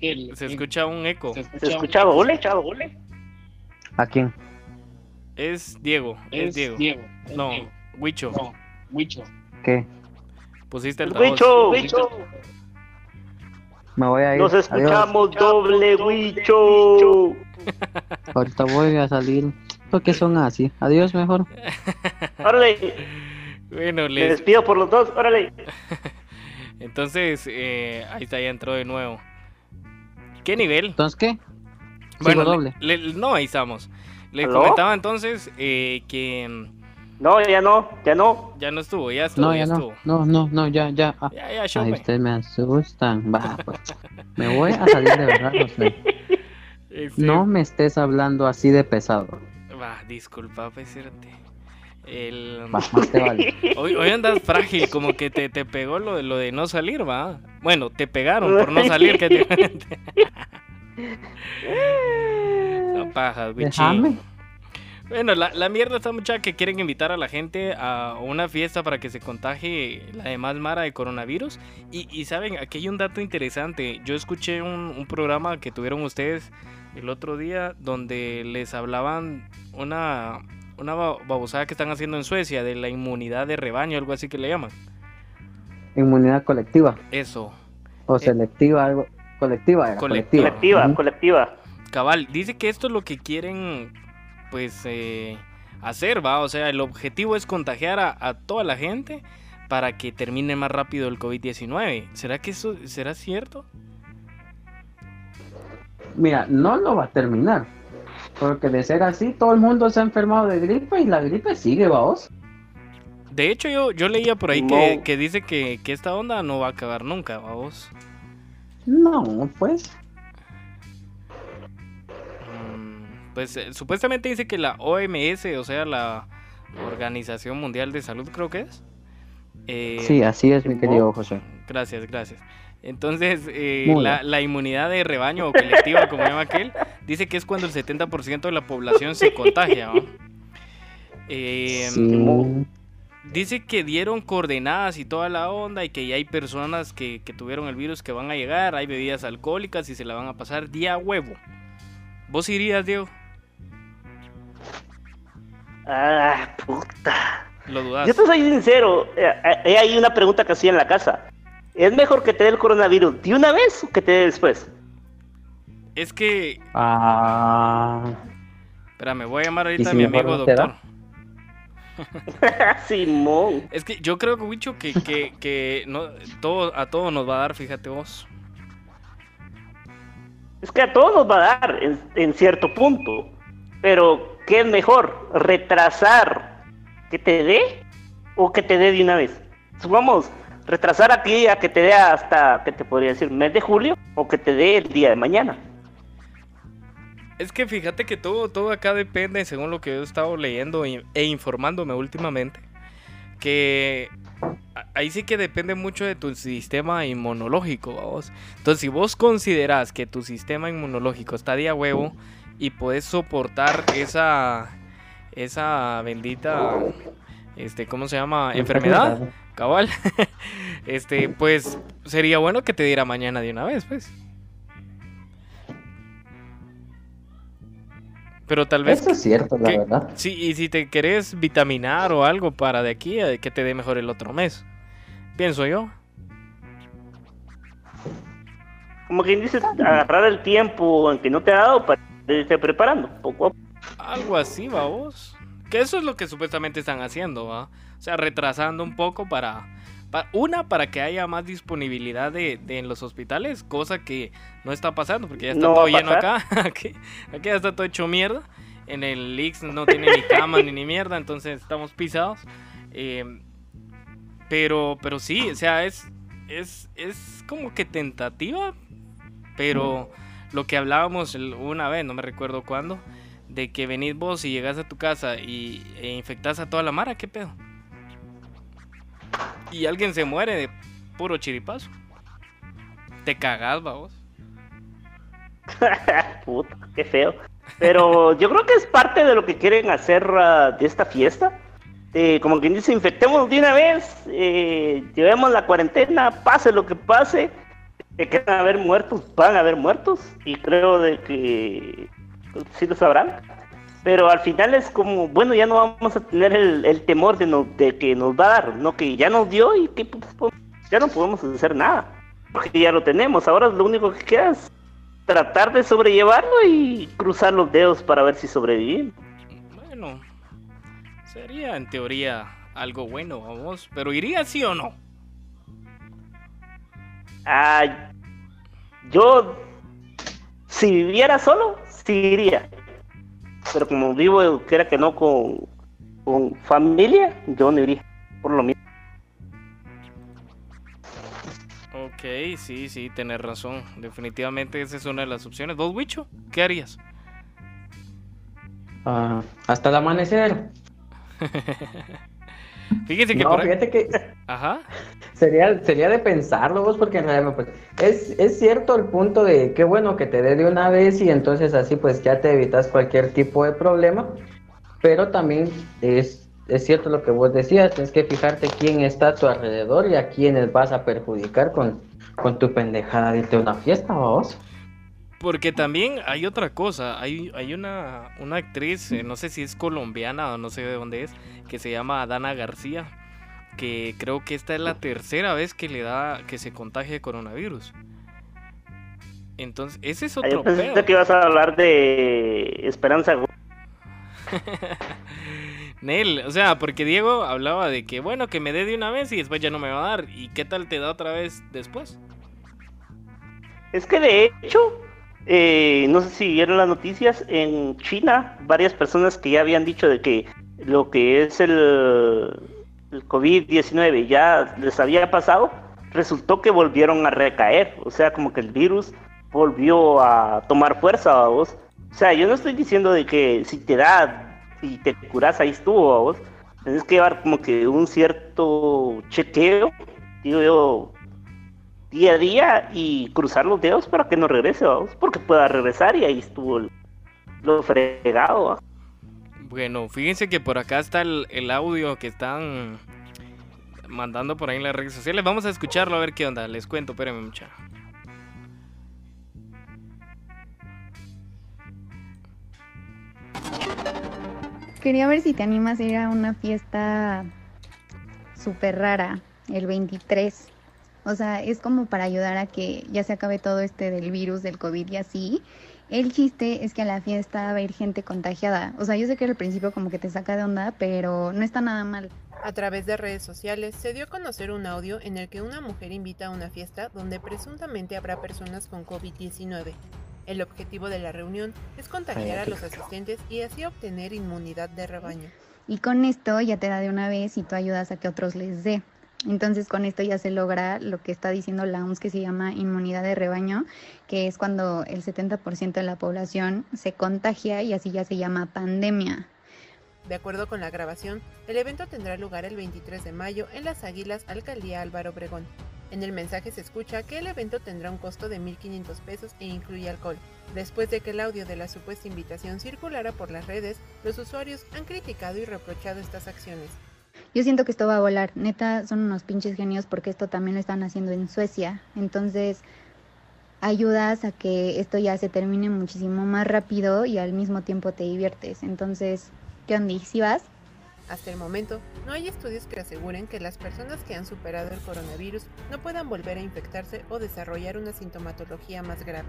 es- se escucha un eco. ¿Se escuchaba ole, chavo, ole? ¿A quién? Es Diego, es, Diego. No, Huicho. ¿Qué? Pusiste el Wicho, Wicho. Me voy a ir. Nos Adiós. escuchamos doble, Wicho. Ahorita voy a salir. Porque son así. Adiós mejor. Órale, Bueno, me les... despido por los dos, órale. entonces eh, ahí está, ya entró de nuevo. ¿Qué nivel? Entonces, ¿qué? Bueno, Sigo le- doble. le- no, ahí estamos. Le ¿Aló? comentaba entonces eh, que mm, No, ya no, ya no. ya no estuvo, ya estuvo, No, ya, ya no. estuvo. No, no, no, ya, ya. Ah. Ya, ya, show, Ay, ustedes me asustan. Va, pues. Me voy a salir de verdad, José. Este, No me estés hablando así de pesado. Va, disculpa, decirte. El... Va, más te vale. Hoy, hoy andas frágil, como que te, te pegó lo, de- lo de no salir, va. Bueno, te pegaron por no salir, que te... Son pajas. Bueno, la, la mierda está mucha que quieren invitar a la gente a una fiesta para que se contagie la demás mara de coronavirus. Y, y saben, aquí hay un dato interesante. Yo escuché un, un programa que tuvieron ustedes el otro día donde les hablaban una, una ba- babosada que están haciendo en Suecia de la inmunidad de rebaño, algo así que le llaman. Inmunidad colectiva. Eso. O selectiva, algo. Colectiva era. Colectiva. Colectiva. Colectiva. Cabal, dice que esto es lo que quieren, pues, eh, hacer, va. O sea, el objetivo es contagiar a, a toda la gente para que termine más rápido el COVID-19. ¿Será que eso será cierto? Mira, no lo va a terminar. Porque de ser así, todo el mundo se ha enfermado de gripe y la gripe sigue, vamos. De hecho, yo, yo leía por ahí que, No. que dice que, que esta onda no va a acabar nunca, vamos. No, pues. Mm, Pues eh, supuestamente dice que la OMS, o sea, la Organización Mundial de Salud, creo que es. eh, Sí, así es, mi querido José. Gracias, gracias. Entonces, eh, la, la inmunidad de rebaño o colectiva, como llama aquel, dice que es cuando el 70% de la población se contagia. Eh, Sí. Dice que dieron coordenadas y toda la onda y que ya hay personas que, que tuvieron el virus que van a llegar, hay bebidas alcohólicas y se la van a pasar día huevo. ¿Vos irías, Diego? Ah, puta. ¿Lo dudas? Yo te soy sincero, eh, eh, hay una pregunta que hacía en la casa. ¿Es mejor que te dé el coronavirus de una vez o que te dé después? Es que... Ah. Espérame, voy a llamar ahorita ¿Y a mi amigo doctor. Simón. Es que yo creo, Wicho, que, que, que no, todo, a todos nos va a dar, fíjate vos. Es que a todos nos va a dar en, en cierto punto. Pero, ¿qué es mejor? ¿Retrasar que te dé o que te dé de una vez? Supongamos, retrasar aquí a que te dé hasta, ¿qué te podría decir? ¿Mes de julio? ¿O que te dé el día de mañana? Es que fíjate que todo, todo acá depende, según lo que yo he estado leyendo y- e informándome últimamente, que a- ahí sí que depende mucho de tu sistema inmunológico, vamos. Entonces, si vos consideras que tu sistema inmunológico está de a huevo y puedes soportar esa, esa bendita, este, ¿cómo se llama? Enfermedad, cabal. este, pues sería bueno que te diera mañana de una vez, pues. Pero tal vez... Eso es cierto, la verdad. Sí, y si te querés vitaminar o algo para de aquí, a que te dé mejor el otro mes. Pienso yo. Como quien dice, agarrar el tiempo en que no te ha dado para irte preparando poco a poco. Algo así, va vos. Que eso es lo que supuestamente están haciendo, va. O sea, retrasando un poco para, pa- una, para que haya más disponibilidad de, de en los hospitales, cosa que no está pasando, porque ya está No todo lleno acá. aquí, aquí ya está todo hecho mierda. En el Ix no tiene ni cama ni, ni mierda, entonces estamos pisados. Eh, pero, pero sí, o sea, es, es, es como que tentativa, pero lo que hablábamos una vez, no me recuerdo cuándo, de que venís vos y llegás a tu casa y, e infectás a toda la mara, ¿qué pedo? Y alguien se muere de puro chiripazo. Te cagás, vos. Puta, qué feo. Pero yo creo que es parte de lo que quieren hacer ah, de esta fiesta. Eh, como quien dice, infectemos de una vez, eh, llevemos la cuarentena, pase lo que pase, que quedan a haber muertos, van a haber muertos, y creo de que sí lo sabrán. Pero al final es como, bueno, ya no vamos a tener el, el temor de, no- de que nos va a dar, no que ya nos dio y que putas podemos- ya no podemos hacer nada, porque ya lo tenemos. Ahora lo único que queda es tratar de sobrellevarlo y cruzar los dedos para ver si sobrevivimos. Bueno, sería en teoría algo bueno, vamos. Pero iría sí o no. Ah, yo, si viviera solo, sí iría. Pero como vivo, quiera que no, con, con familia, yo no iría. Por lo mismo. Ok, sí, sí, tenés razón. Definitivamente esa es una de las opciones. ¿Vos, Wicho? ¿Qué harías? Ah, hasta el amanecer. Fíjese que No, por fíjate que Ajá. sería, sería de pensarlo vos, porque en realidad pues, es, es cierto el punto de qué bueno que te dé de una vez y entonces así pues ya te evitas cualquier tipo de problema, pero también es, es cierto lo que vos decías, tienes que fijarte quién está a tu alrededor y a quiénes vas a perjudicar con, con tu pendejada de irte a una fiesta, vos. Porque también hay otra cosa, hay, hay una, una actriz, eh, no sé si es colombiana o no sé de dónde es, que se llama Dana García, que creo que esta es la tercera vez que le da, que se contagia de coronavirus. Entonces, ese es Ah, otro Yo pensé que ibas a hablar de Esperanza. Nel, o sea, porque Diego hablaba de que, bueno, que me dé de una vez y después ya no me va a dar. ¿Y qué tal te da otra vez después? Es que de hecho, eh, no sé si vieron las noticias, en China, varias personas que ya habían dicho de que lo que es el, el COVID-19 ya les había pasado, resultó que volvieron a recaer. O sea, como que el virus volvió a tomar fuerza vos. O sea, yo no estoy diciendo de que si te da y te curas, ahí estuvo a vos. Tienes que llevar como que un cierto chequeo, digo yo, día a día y cruzar los dedos para que no regrese, vamos, porque pueda regresar y ahí estuvo lo fregado. ¿va? Bueno, fíjense que por acá está el, audio que están mandando por ahí en las redes sociales. Vamos a escucharlo a ver qué onda. Les cuento, espérenme mucha. Quería ver si te animas a ir a una fiesta súper rara, el 23. O sea, es como para ayudar a que ya se acabe todo este del virus, del COVID y así. El chiste es que a la fiesta va a ir gente contagiada. O sea, yo sé que al principio como que te saca de onda, pero no está nada mal. A través de redes sociales se dio a conocer un audio en el que una mujer invita a una fiesta donde presuntamente habrá personas con COVID-19. El objetivo de la reunión es contagiar a los asistentes y así obtener inmunidad de rebaño. Y con esto ya te da de una vez y tú ayudas a que otros les dé. Entonces con esto ya se logra lo que está diciendo la OMS que se llama inmunidad de rebaño, que es cuando el 70% de la población se contagia y así ya se llama pandemia. De acuerdo con la grabación, el evento tendrá lugar el 23 de mayo en Las Águilas, Alcaldía Álvaro Obregón. En el mensaje se escucha que el evento tendrá un costo de 1.500 pesos e incluye alcohol. Después de que el audio de la supuesta invitación circulara por las redes, los usuarios han criticado y reprochado estas acciones. Yo siento que esto va a volar. Neta, son unos pinches genios porque esto también lo están haciendo en Suecia. Entonces, ayudas a que esto ya se termine muchísimo más rápido y al mismo tiempo te diviertes. Entonces, ¿qué onda? ¿Sí vas? Hasta el momento, no hay estudios que aseguren que las personas que han superado el coronavirus no puedan volver a infectarse o desarrollar una sintomatología más grave.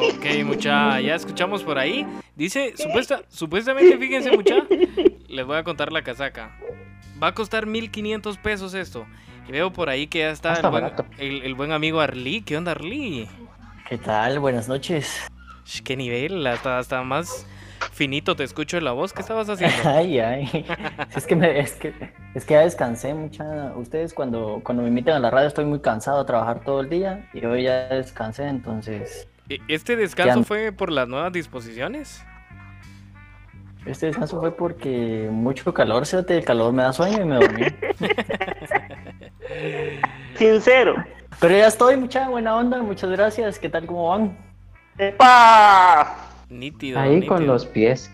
Ok, mucha, ya escuchamos por ahí. Dice, supuesta, supuestamente, fíjense, mucha, les voy a contar la casaca. Va a costar 1500 pesos esto. Y veo por ahí que ya está, Está el, buen, el- el buen amigo Arli. ¿Qué onda, Arli? ¿Qué tal? Buenas noches. ¿Qué nivel? Hasta, hasta más finito te escucho en la voz. ¿Qué estabas haciendo? Ay, ay. Es que, me, es que, es que ya descansé mucha. Ustedes cuando, cuando me invitan a la radio estoy muy cansado a trabajar todo el día y hoy ya descansé, entonces ¿Este descanso fue por las nuevas disposiciones? este descanso fue porque mucho calor, se el calor me da sueño y me dormí. Sincero. Pero ya estoy, mucha buena onda, muchas gracias. ¿Qué tal, cómo van? ¡Epa! Nítido. Ahí con los pies.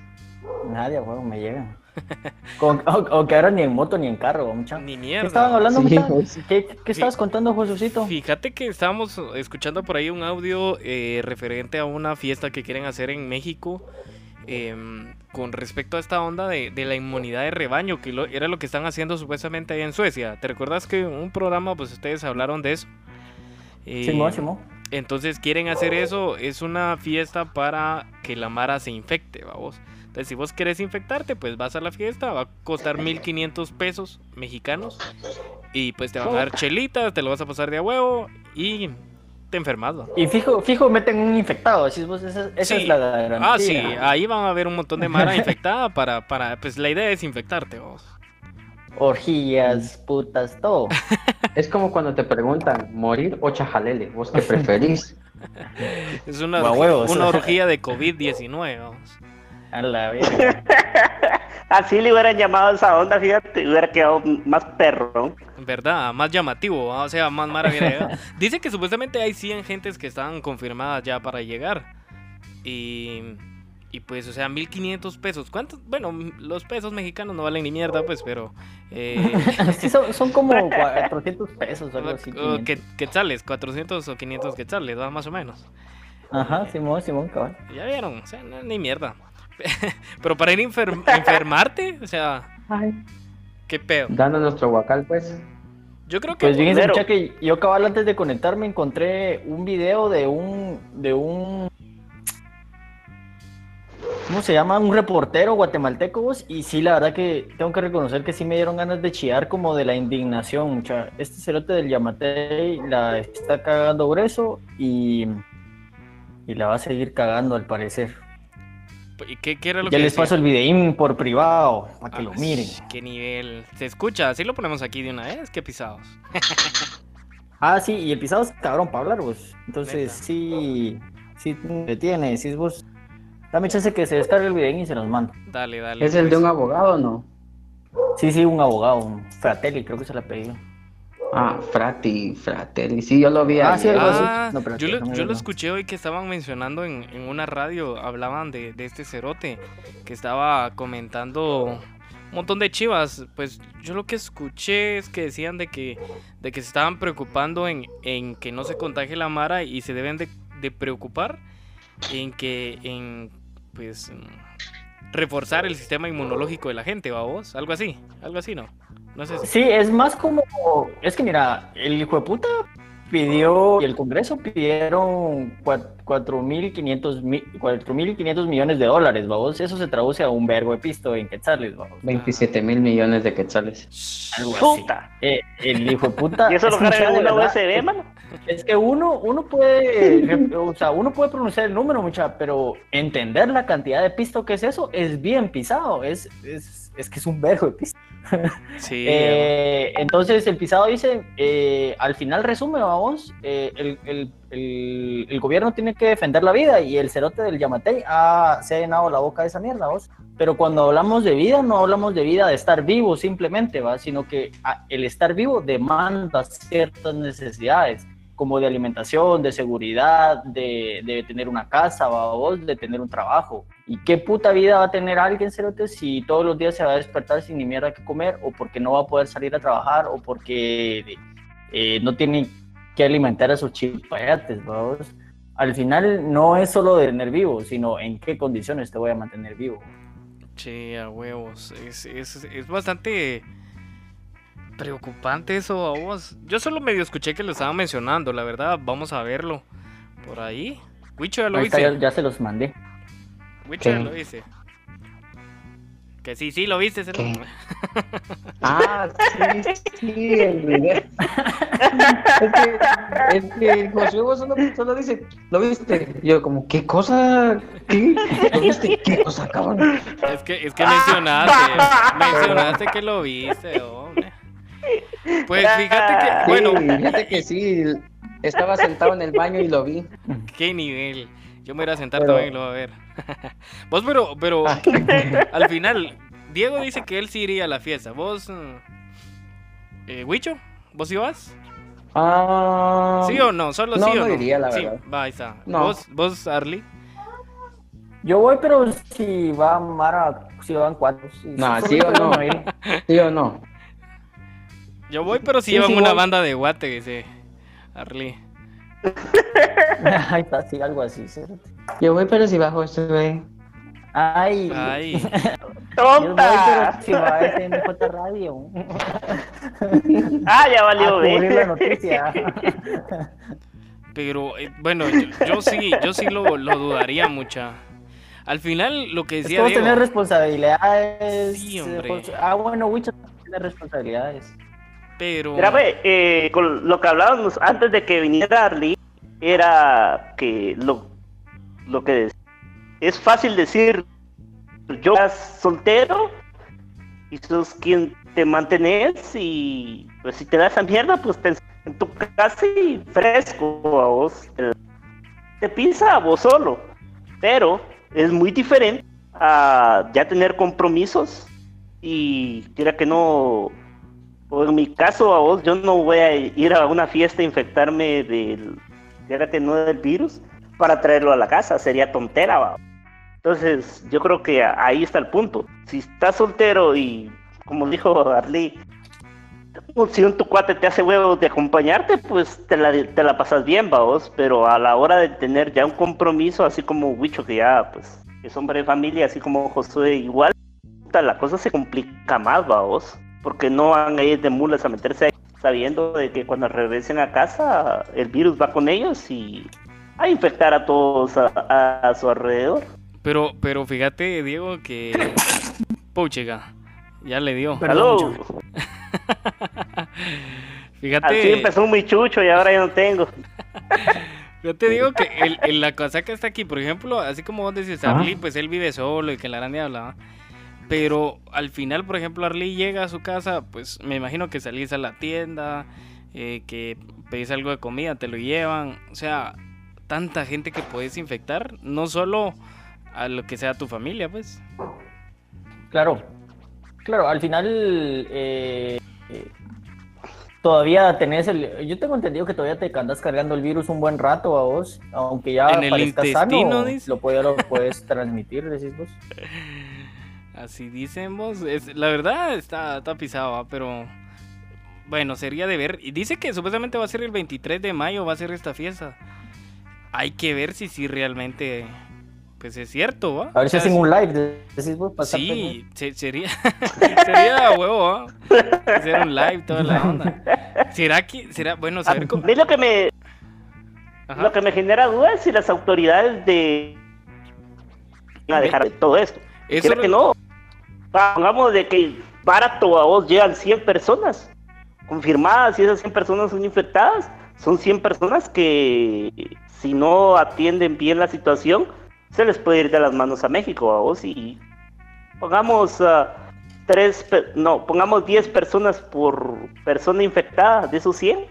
Nadie, huevo, me llegan. Con- o, o que ahora ni en moto ni en carro, mucha. Ni ¿Qué mierda. estaban hablando, Sí, mucha? pues. ¿Qué, qué estabas contando, Josucito? Fíjate que estábamos escuchando por ahí un audio eh, referente a una fiesta que quieren hacer en México em, con respecto a esta onda de, de la inmunidad de rebaño, que lo- era lo que están haciendo supuestamente ahí en Suecia. ¿Te recuerdas que en un programa pues ustedes hablaron de eso? Eh, Simón, Simón. Entonces quieren hacer eso, es una fiesta para que la Mara se infecte, vamos. Entonces si vos querés infectarte, pues vas a la fiesta, va a costar 1500 pesos mexicanos y pues te van a dar chelitas, te lo vas a pasar de a huevo y te enfermas. ¿va? Y fijo, fijo, meten un infectado, decís vos, esa, esa Sí. es la garantía. Ah, sí, ahí van a ver un montón de Mara infectada para, para, pues la idea es infectarte, vos. Orgías, putas, todo. Es como cuando te preguntan, ¿morir o chajalele? ¿Vos qué preferís? Es una, Va orgía- huevos. una orgía de COVID-19, vamos. A la verga. Así le hubieran llamado a esa onda, fíjate, hubiera quedado más perro. ¿Verdad? Más llamativo, ¿va? o sea, más Mara hubiera llegado. Dice que supuestamente hay 100 gentes que están confirmadas ya para llegar. Y, y pues, o sea, 1500 pesos. ¿Cuántos? Bueno, los pesos mexicanos no valen ni mierda, pues, pero. Eh, Sí, son, son como 400 pesos, algo así. o 500. que, quetzales, 400 o 500 quetzales. Más o menos. Ajá, Simón, Simón, cabal. Ya vieron, o sea, no, ni mierda. pero para ir a enfer- enfermarte, o sea, qué pedo. Dando nuestro guacal, pues. Yo creo que. Pues fíjense, que yo cabal antes de conectarme encontré un video de un, de un, ¿cómo se llama? Un reportero guatemalteco, vos, y sí, la verdad que tengo que reconocer que sí me dieron ganas de chillar como de la indignación, mucha. Este cerote del Yamatei la está cagando grueso y, y la va a seguir cagando al parecer. ¿Y qué, qué era lo Ya que les decía? paso el videín por privado, para que lo Ah, miren. Qué nivel. Se escucha, así lo ponemos aquí de una vez, qué pisados. Ah, sí, y el pisado es cabrón para hablar, vos. Entonces, Neta. sí, sí te tiene, decís vos. Dame chance que se descargue el video y se los mando. Dale, dale. ¿Es el de pues. un abogado o no? Sí, sí, un abogado, un Fratelli, creo que se la pedí. Ah, Frati, Fratelli. Sí, yo lo vi. Ah, sí. Ah, No, yo, lo, no yo lo escuché hoy que estaban mencionando en, en una radio, hablaban de, de este cerote que estaba comentando un montón de chivas. Pues yo lo que escuché es que decían de que, de que se estaban preocupando en, en que no se contagie la mara y se deben de, de preocupar en que en pues reforzar el sistema inmunológico de la gente, ¿va vos? Algo así, algo así, ¿no? No sé si... Sí, es más como. Es que mira, el hijo de puta pidió, y el Congreso pidieron cua- 4.500 mi- 4.500 millones de dólares, vamos. Eso se traduce a un vergo de pisto en quetzales, vamos. 27 mil millones de quetzales. Algo así. Puta. Eh, el hijo de puta. Y eso es lo que, carga una USB, mano. Es que uno, uno puede, o sea, uno puede pronunciar el número, mucha, pero entender la cantidad de pisto que es eso es bien pisado, es, es, es que es un vergo de pisto. Sí. Eh, entonces el pisado dice, eh, al final resume, vamos, eh, el, el- el- el gobierno tiene que defender la vida y el cerote del Yamatei ha, se ha llenado la boca de esa mierda, vos. Pero cuando hablamos de vida, no hablamos de vida de estar vivo simplemente, ¿va? sino que ah, el estar vivo demanda ciertas necesidades, como de alimentación, de seguridad, de, de tener una casa, ¿va vos, de tener un trabajo. ¿Y qué puta vida va a tener alguien, cerote, si todos los días se va a despertar sin ni mierda que comer, o porque no va a poder salir a trabajar, o porque eh, no tiene que alimentar a sus chipayates, ¿va vos? Al final no es solo de tener vivo, sino en qué condiciones te voy a mantener vivo. Sí, a huevos. Es, es, es bastante preocupante eso a vos. Yo solo medio escuché que lo estaban mencionando, la verdad. Vamos a verlo por ahí. Wicho ya lo está, hice. ya, ya se los mandé. Wicho ya lo hice. Que sí, sí, lo viste. ¿Qué? Ah, sí, sí, el video. es, que, es que Josué vos solo, solo dice, ¿lo viste? Y yo como, ¿qué cosa? ¿Qué? ¿Lo viste? ¿Qué cosa, cabrón? Es que, es que mencionaste, mencionaste que lo viste, hombre. Pues fíjate que, Sí, bueno, fíjate que sí, estaba sentado en el baño y lo vi. qué nivel. Yo me voy a sentar Pero- también y lo voy a ver. Vos, pero, pero, Ah. al final, Diego dice que él sí iría a la fiesta. ¿Vos, mm, eh, Wicho? ¿Vos ibas? Ah, ¿Sí o no? Solo no, sí o no no. iría, la sí, verdad. va, ahí está. No. ¿Vos, vos, Arly? Yo voy, pero si va Mara, si van cuatro. Si, No, si sí o no. ir. ¿Sí o no? Yo voy, pero si Sí, llevan sí, una voy. banda de guate, dice Arly. Ahí está, sí, algo así. sí. Yo voy, pero si bajo sube. Ay, Ay, yo voy, ¡Tonta! pero si va a SMJ Radio. Ah, ya A valió, cubrir la noticia. pero eh, bueno, yo, yo sí, yo sí lo, lo dudaría mucha. Al final, lo que Es decía que vos Diego. tenés responsabilidades. Sí, hombre. Ah, bueno, Wicho tiene responsabilidades. Pero. Mira, ve, eh, con lo que hablábamos antes de que viniera Arly, era que lo, lo que es fácil decir, yo estás soltero y sos quien te mantenés y pues si te das esa mierda, pues te- en tu casa y fresco a vos, te, te pisa a vos solo, pero es muy diferente a ya tener compromisos y quiera que no en mi caso, a vos, yo no voy a ir a una fiesta a infectarme del, fíjate, no del virus, para traerlo a la casa, sería tontera, va. Entonces, yo creo que ahí está el punto. Si estás soltero y, como dijo Arly, si un tu cuate te hace huevos de acompañarte, pues te la, te la pasas bien, va vos, pero a la hora de tener ya un compromiso, así como Wicho, que ya, pues, es hombre de familia, así como Josué, igual, la cosa se complica más, va vos, porque no van a ir de mulas a meterse ahí, sabiendo de que cuando regresen a casa el virus va con ellos y a infectar a todos a, a- a su alrededor. Pero, pero fíjate, Diego, que. Puchiga, ya le dio. Aló. Fíjate. Así empezó muy chucho y ahora ya no tengo. Yo te digo que el, el- la cosa que está aquí, por ejemplo, así como vos decís. Arly, pues él vive solo y que la grande habla. ¿va? Pero al final, por ejemplo, Arly llega a su casa, pues me imagino que salís a la tienda, eh, que pedís algo de comida, te lo llevan. O sea, tanta gente que puedes infectar, no solo a lo que sea tu familia, pues. Claro, claro, al final eh, eh, todavía tenés el... Yo tengo entendido que todavía te andas cargando el virus un buen rato a vos, aunque ya En el parezcas intestino, sano, dice. lo, puede- lo puedes transmitir, decís vos. Así dicen vos. Es, la verdad está, está pisado, ¿va? pero bueno, sería de ver. Y dice que supuestamente va a ser el 23 de mayo, va a ser esta fiesta. Hay que ver si sí realmente, pues es cierto, ¿va? A ver si hacen un live, decís vos. Sí, se- sería, sería a huevo, ¿va? Hacer un live, toda la onda. ¿Será que, será, bueno, saber cómo... lo que me, Ajá. lo que me genera duda es si las autoridades de van a dejar de todo esto. Eso Creo que lo- no. Pongamos de que barato a vos llegan 100 personas confirmadas y esas 100 personas son infectadas. Son 100 personas que si no atienden bien la situación, se les puede ir de las manos a México a vos y pongamos ah, tres, no, pongamos 10 personas por persona infectada, de esos 100,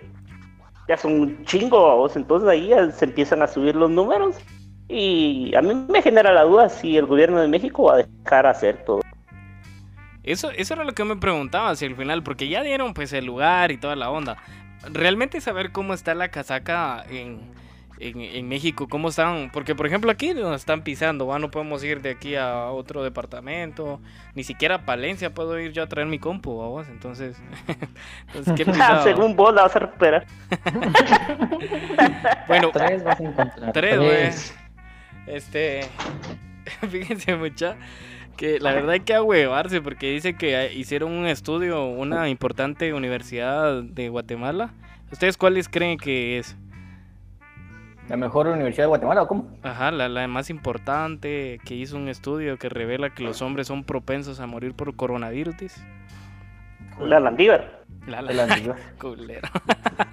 ya son un chingo, vos. Entonces ahí ya se empiezan a subir los números. Y a mí me genera la duda si el gobierno de México va a dejar hacer todo. Eso, eso era lo que me preguntaba hacia el final, porque ya dieron pues el lugar y toda la onda. Realmente saber cómo está la casaca en, en, en México, cómo están, porque por ejemplo aquí nos están pisando, ¿va? no podemos ir de aquí a otro departamento, ni siquiera a Palencia puedo ir yo a traer mi compu, ¿va vos? Entonces, entonces qué pisado. Según vos la vas a recuperar. Bueno, Tres vas a encontrar. Tres, güey. Tres. Este, fíjense mucha que la verdad hay que ahuevarse porque dice que hicieron un estudio, una importante universidad de Guatemala. ¿Ustedes cuáles creen que es? ¿La mejor universidad de Guatemala o cómo? Ajá, la, la más importante que hizo un estudio que revela que los hombres son propensos a morir por coronavirus. La Landívar. La, la culero.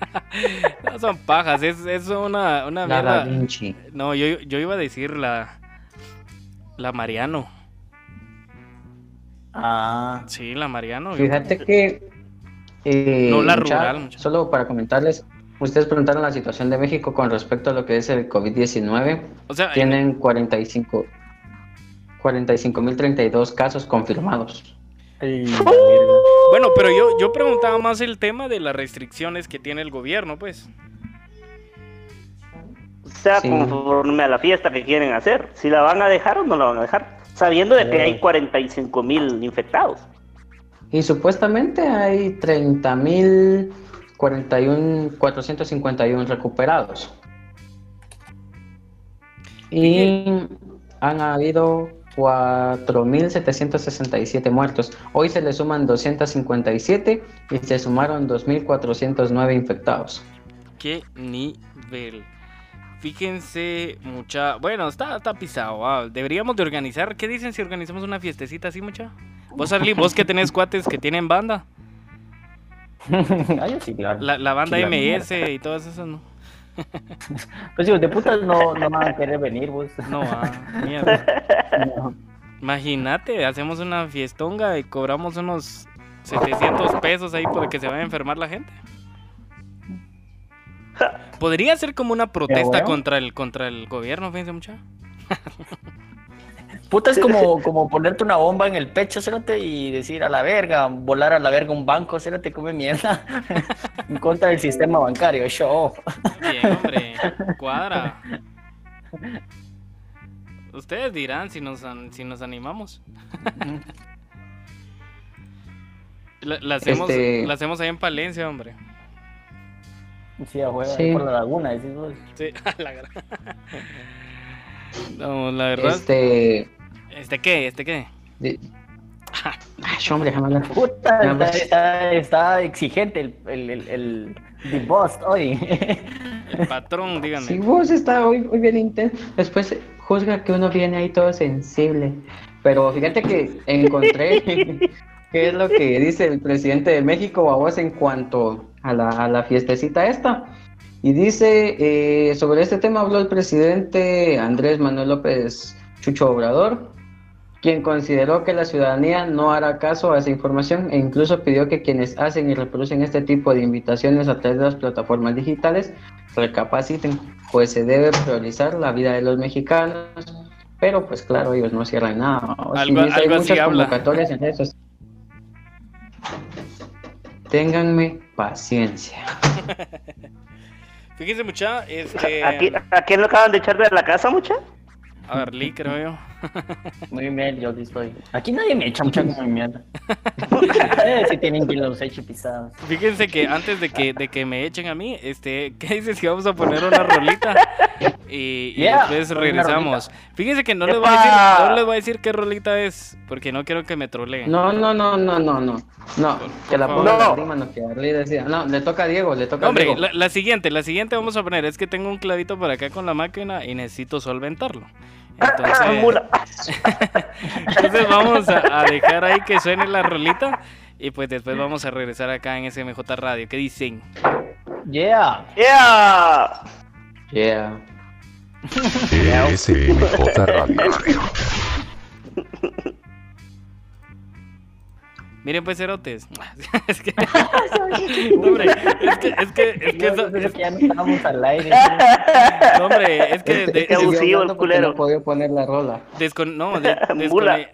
no son pajas, es, es una, una La Da mierda. Vinci. No, yo, yo iba a decir la, la Mariano. Ah, Sí, la Mariano. Fíjate que. eh, No la mucha- rural, mucha. Solo para comentarles, ustedes preguntaron la situación de México con respecto a lo que es el COVID-19. O sea, Tienen 45 45.032 casos confirmados. el- Bueno, pero yo, yo preguntaba más el tema de las restricciones que tiene el gobierno, pues. O sea, Sí. conforme a la fiesta que quieren hacer. Si la van a dejar o no la van a dejar. Sabiendo de que hay 45 mil infectados. Y supuestamente hay 30.041 451 recuperados. Y han habido 4.767 muertos. Hoy se le suman 257 y se sumaron 2.409 infectados. ¿Qué nivel? Fíjense, mucha. Bueno, está, está pisado. ah, Deberíamos de organizar. ¿Qué dicen si organizamos una fiestecita así, mucha? Vos, Arly, vos que tenés cuates que tienen banda. Ah, yo sí, claro. La, la banda Sí, la MS y todas esas, ¿no? Pues hijos de putas no, no van a querer venir, vos. No, ah, mierda. No. Imagínate, hacemos una fiestonga y cobramos unos 700 pesos ahí porque se vaya a enfermar la gente. Podría ser como una protesta bueno. contra el contra el gobierno, fíjense mucha. Puta es como, como ponerte una bomba en el pecho, cérate, y decir a la verga, volar a la verga un banco, cérate, come mierda. en contra del sistema bancario, show. Bien, hombre, cuadra. Ustedes dirán si nos si nos animamos. La, la hacemos Este- la hacemos ahí en Palencia, hombre. Sí, a huevo, Sí. por la laguna, decís vos. Sí, a la gran- No, la verdad. Este. ¿Este qué? ¿Este qué? de- Ay, hombre, déjame hablar. Puta, está, está- está exigente el, el, el, el, the boss hoy. El patrón, díganme. Si vos está hoy, hoy bien intenso, después juzga que uno viene ahí todo sensible. Pero fíjate que encontré qué es lo que dice el presidente de México a vos en cuanto a la, a la fiestecita esta. Y dice, eh, sobre este tema habló el presidente Andrés Manuel López Chucho Obrador, quien consideró que la ciudadanía no hará caso a esa información e incluso pidió que quienes hacen y reproducen este tipo de invitaciones a través de las plataformas digitales recapaciten, pues se debe priorizar la vida de los mexicanos, pero pues claro, ellos no cierran nada. Algo- Y dice, hay algo así muchas habla. convocatorias en redes. Ténganme paciencia. Fíjense, mucha, este. ¿A, qui- a quién lo acaban de echar de la casa, mucha? A ver, Lee, creo yo. Muy bien, yo estoy. Aquí nadie me echa mucha como mierda. Eh, si tienen que los eche pisados. Fíjense que antes de que, de que me echen a mí, este, ¿qué dices si vamos a poner una rolita? Y, y Yeah, después regresamos. Fíjense que no les, voy a decir, no les voy a decir qué rolita es, porque no quiero que me troleen. No, no, no, no, no, no. No, que la ponga favor. la rima, no que decía. No, le toca a Diego, le toca a Hombre, Diego. la, la siguiente, la siguiente vamos a poner, es que tengo un clavito por acá con la máquina y necesito solventarlo. Entonces, Mula. entonces vamos a, a dejar ahí que suene la rolita y pues después vamos a regresar acá en SMJ Radio. ¿Qué dicen? Yeah. ¡Yeah! Yeah. SMJ Radio. Miren pues cerotes. es que, hombre, es que, es que, es que, eso- creo que ya no estábamos al aire. no, hombre, es que Este, de- que siguió abusivo el culero. No podía poner la rola. descon- no, de- descone-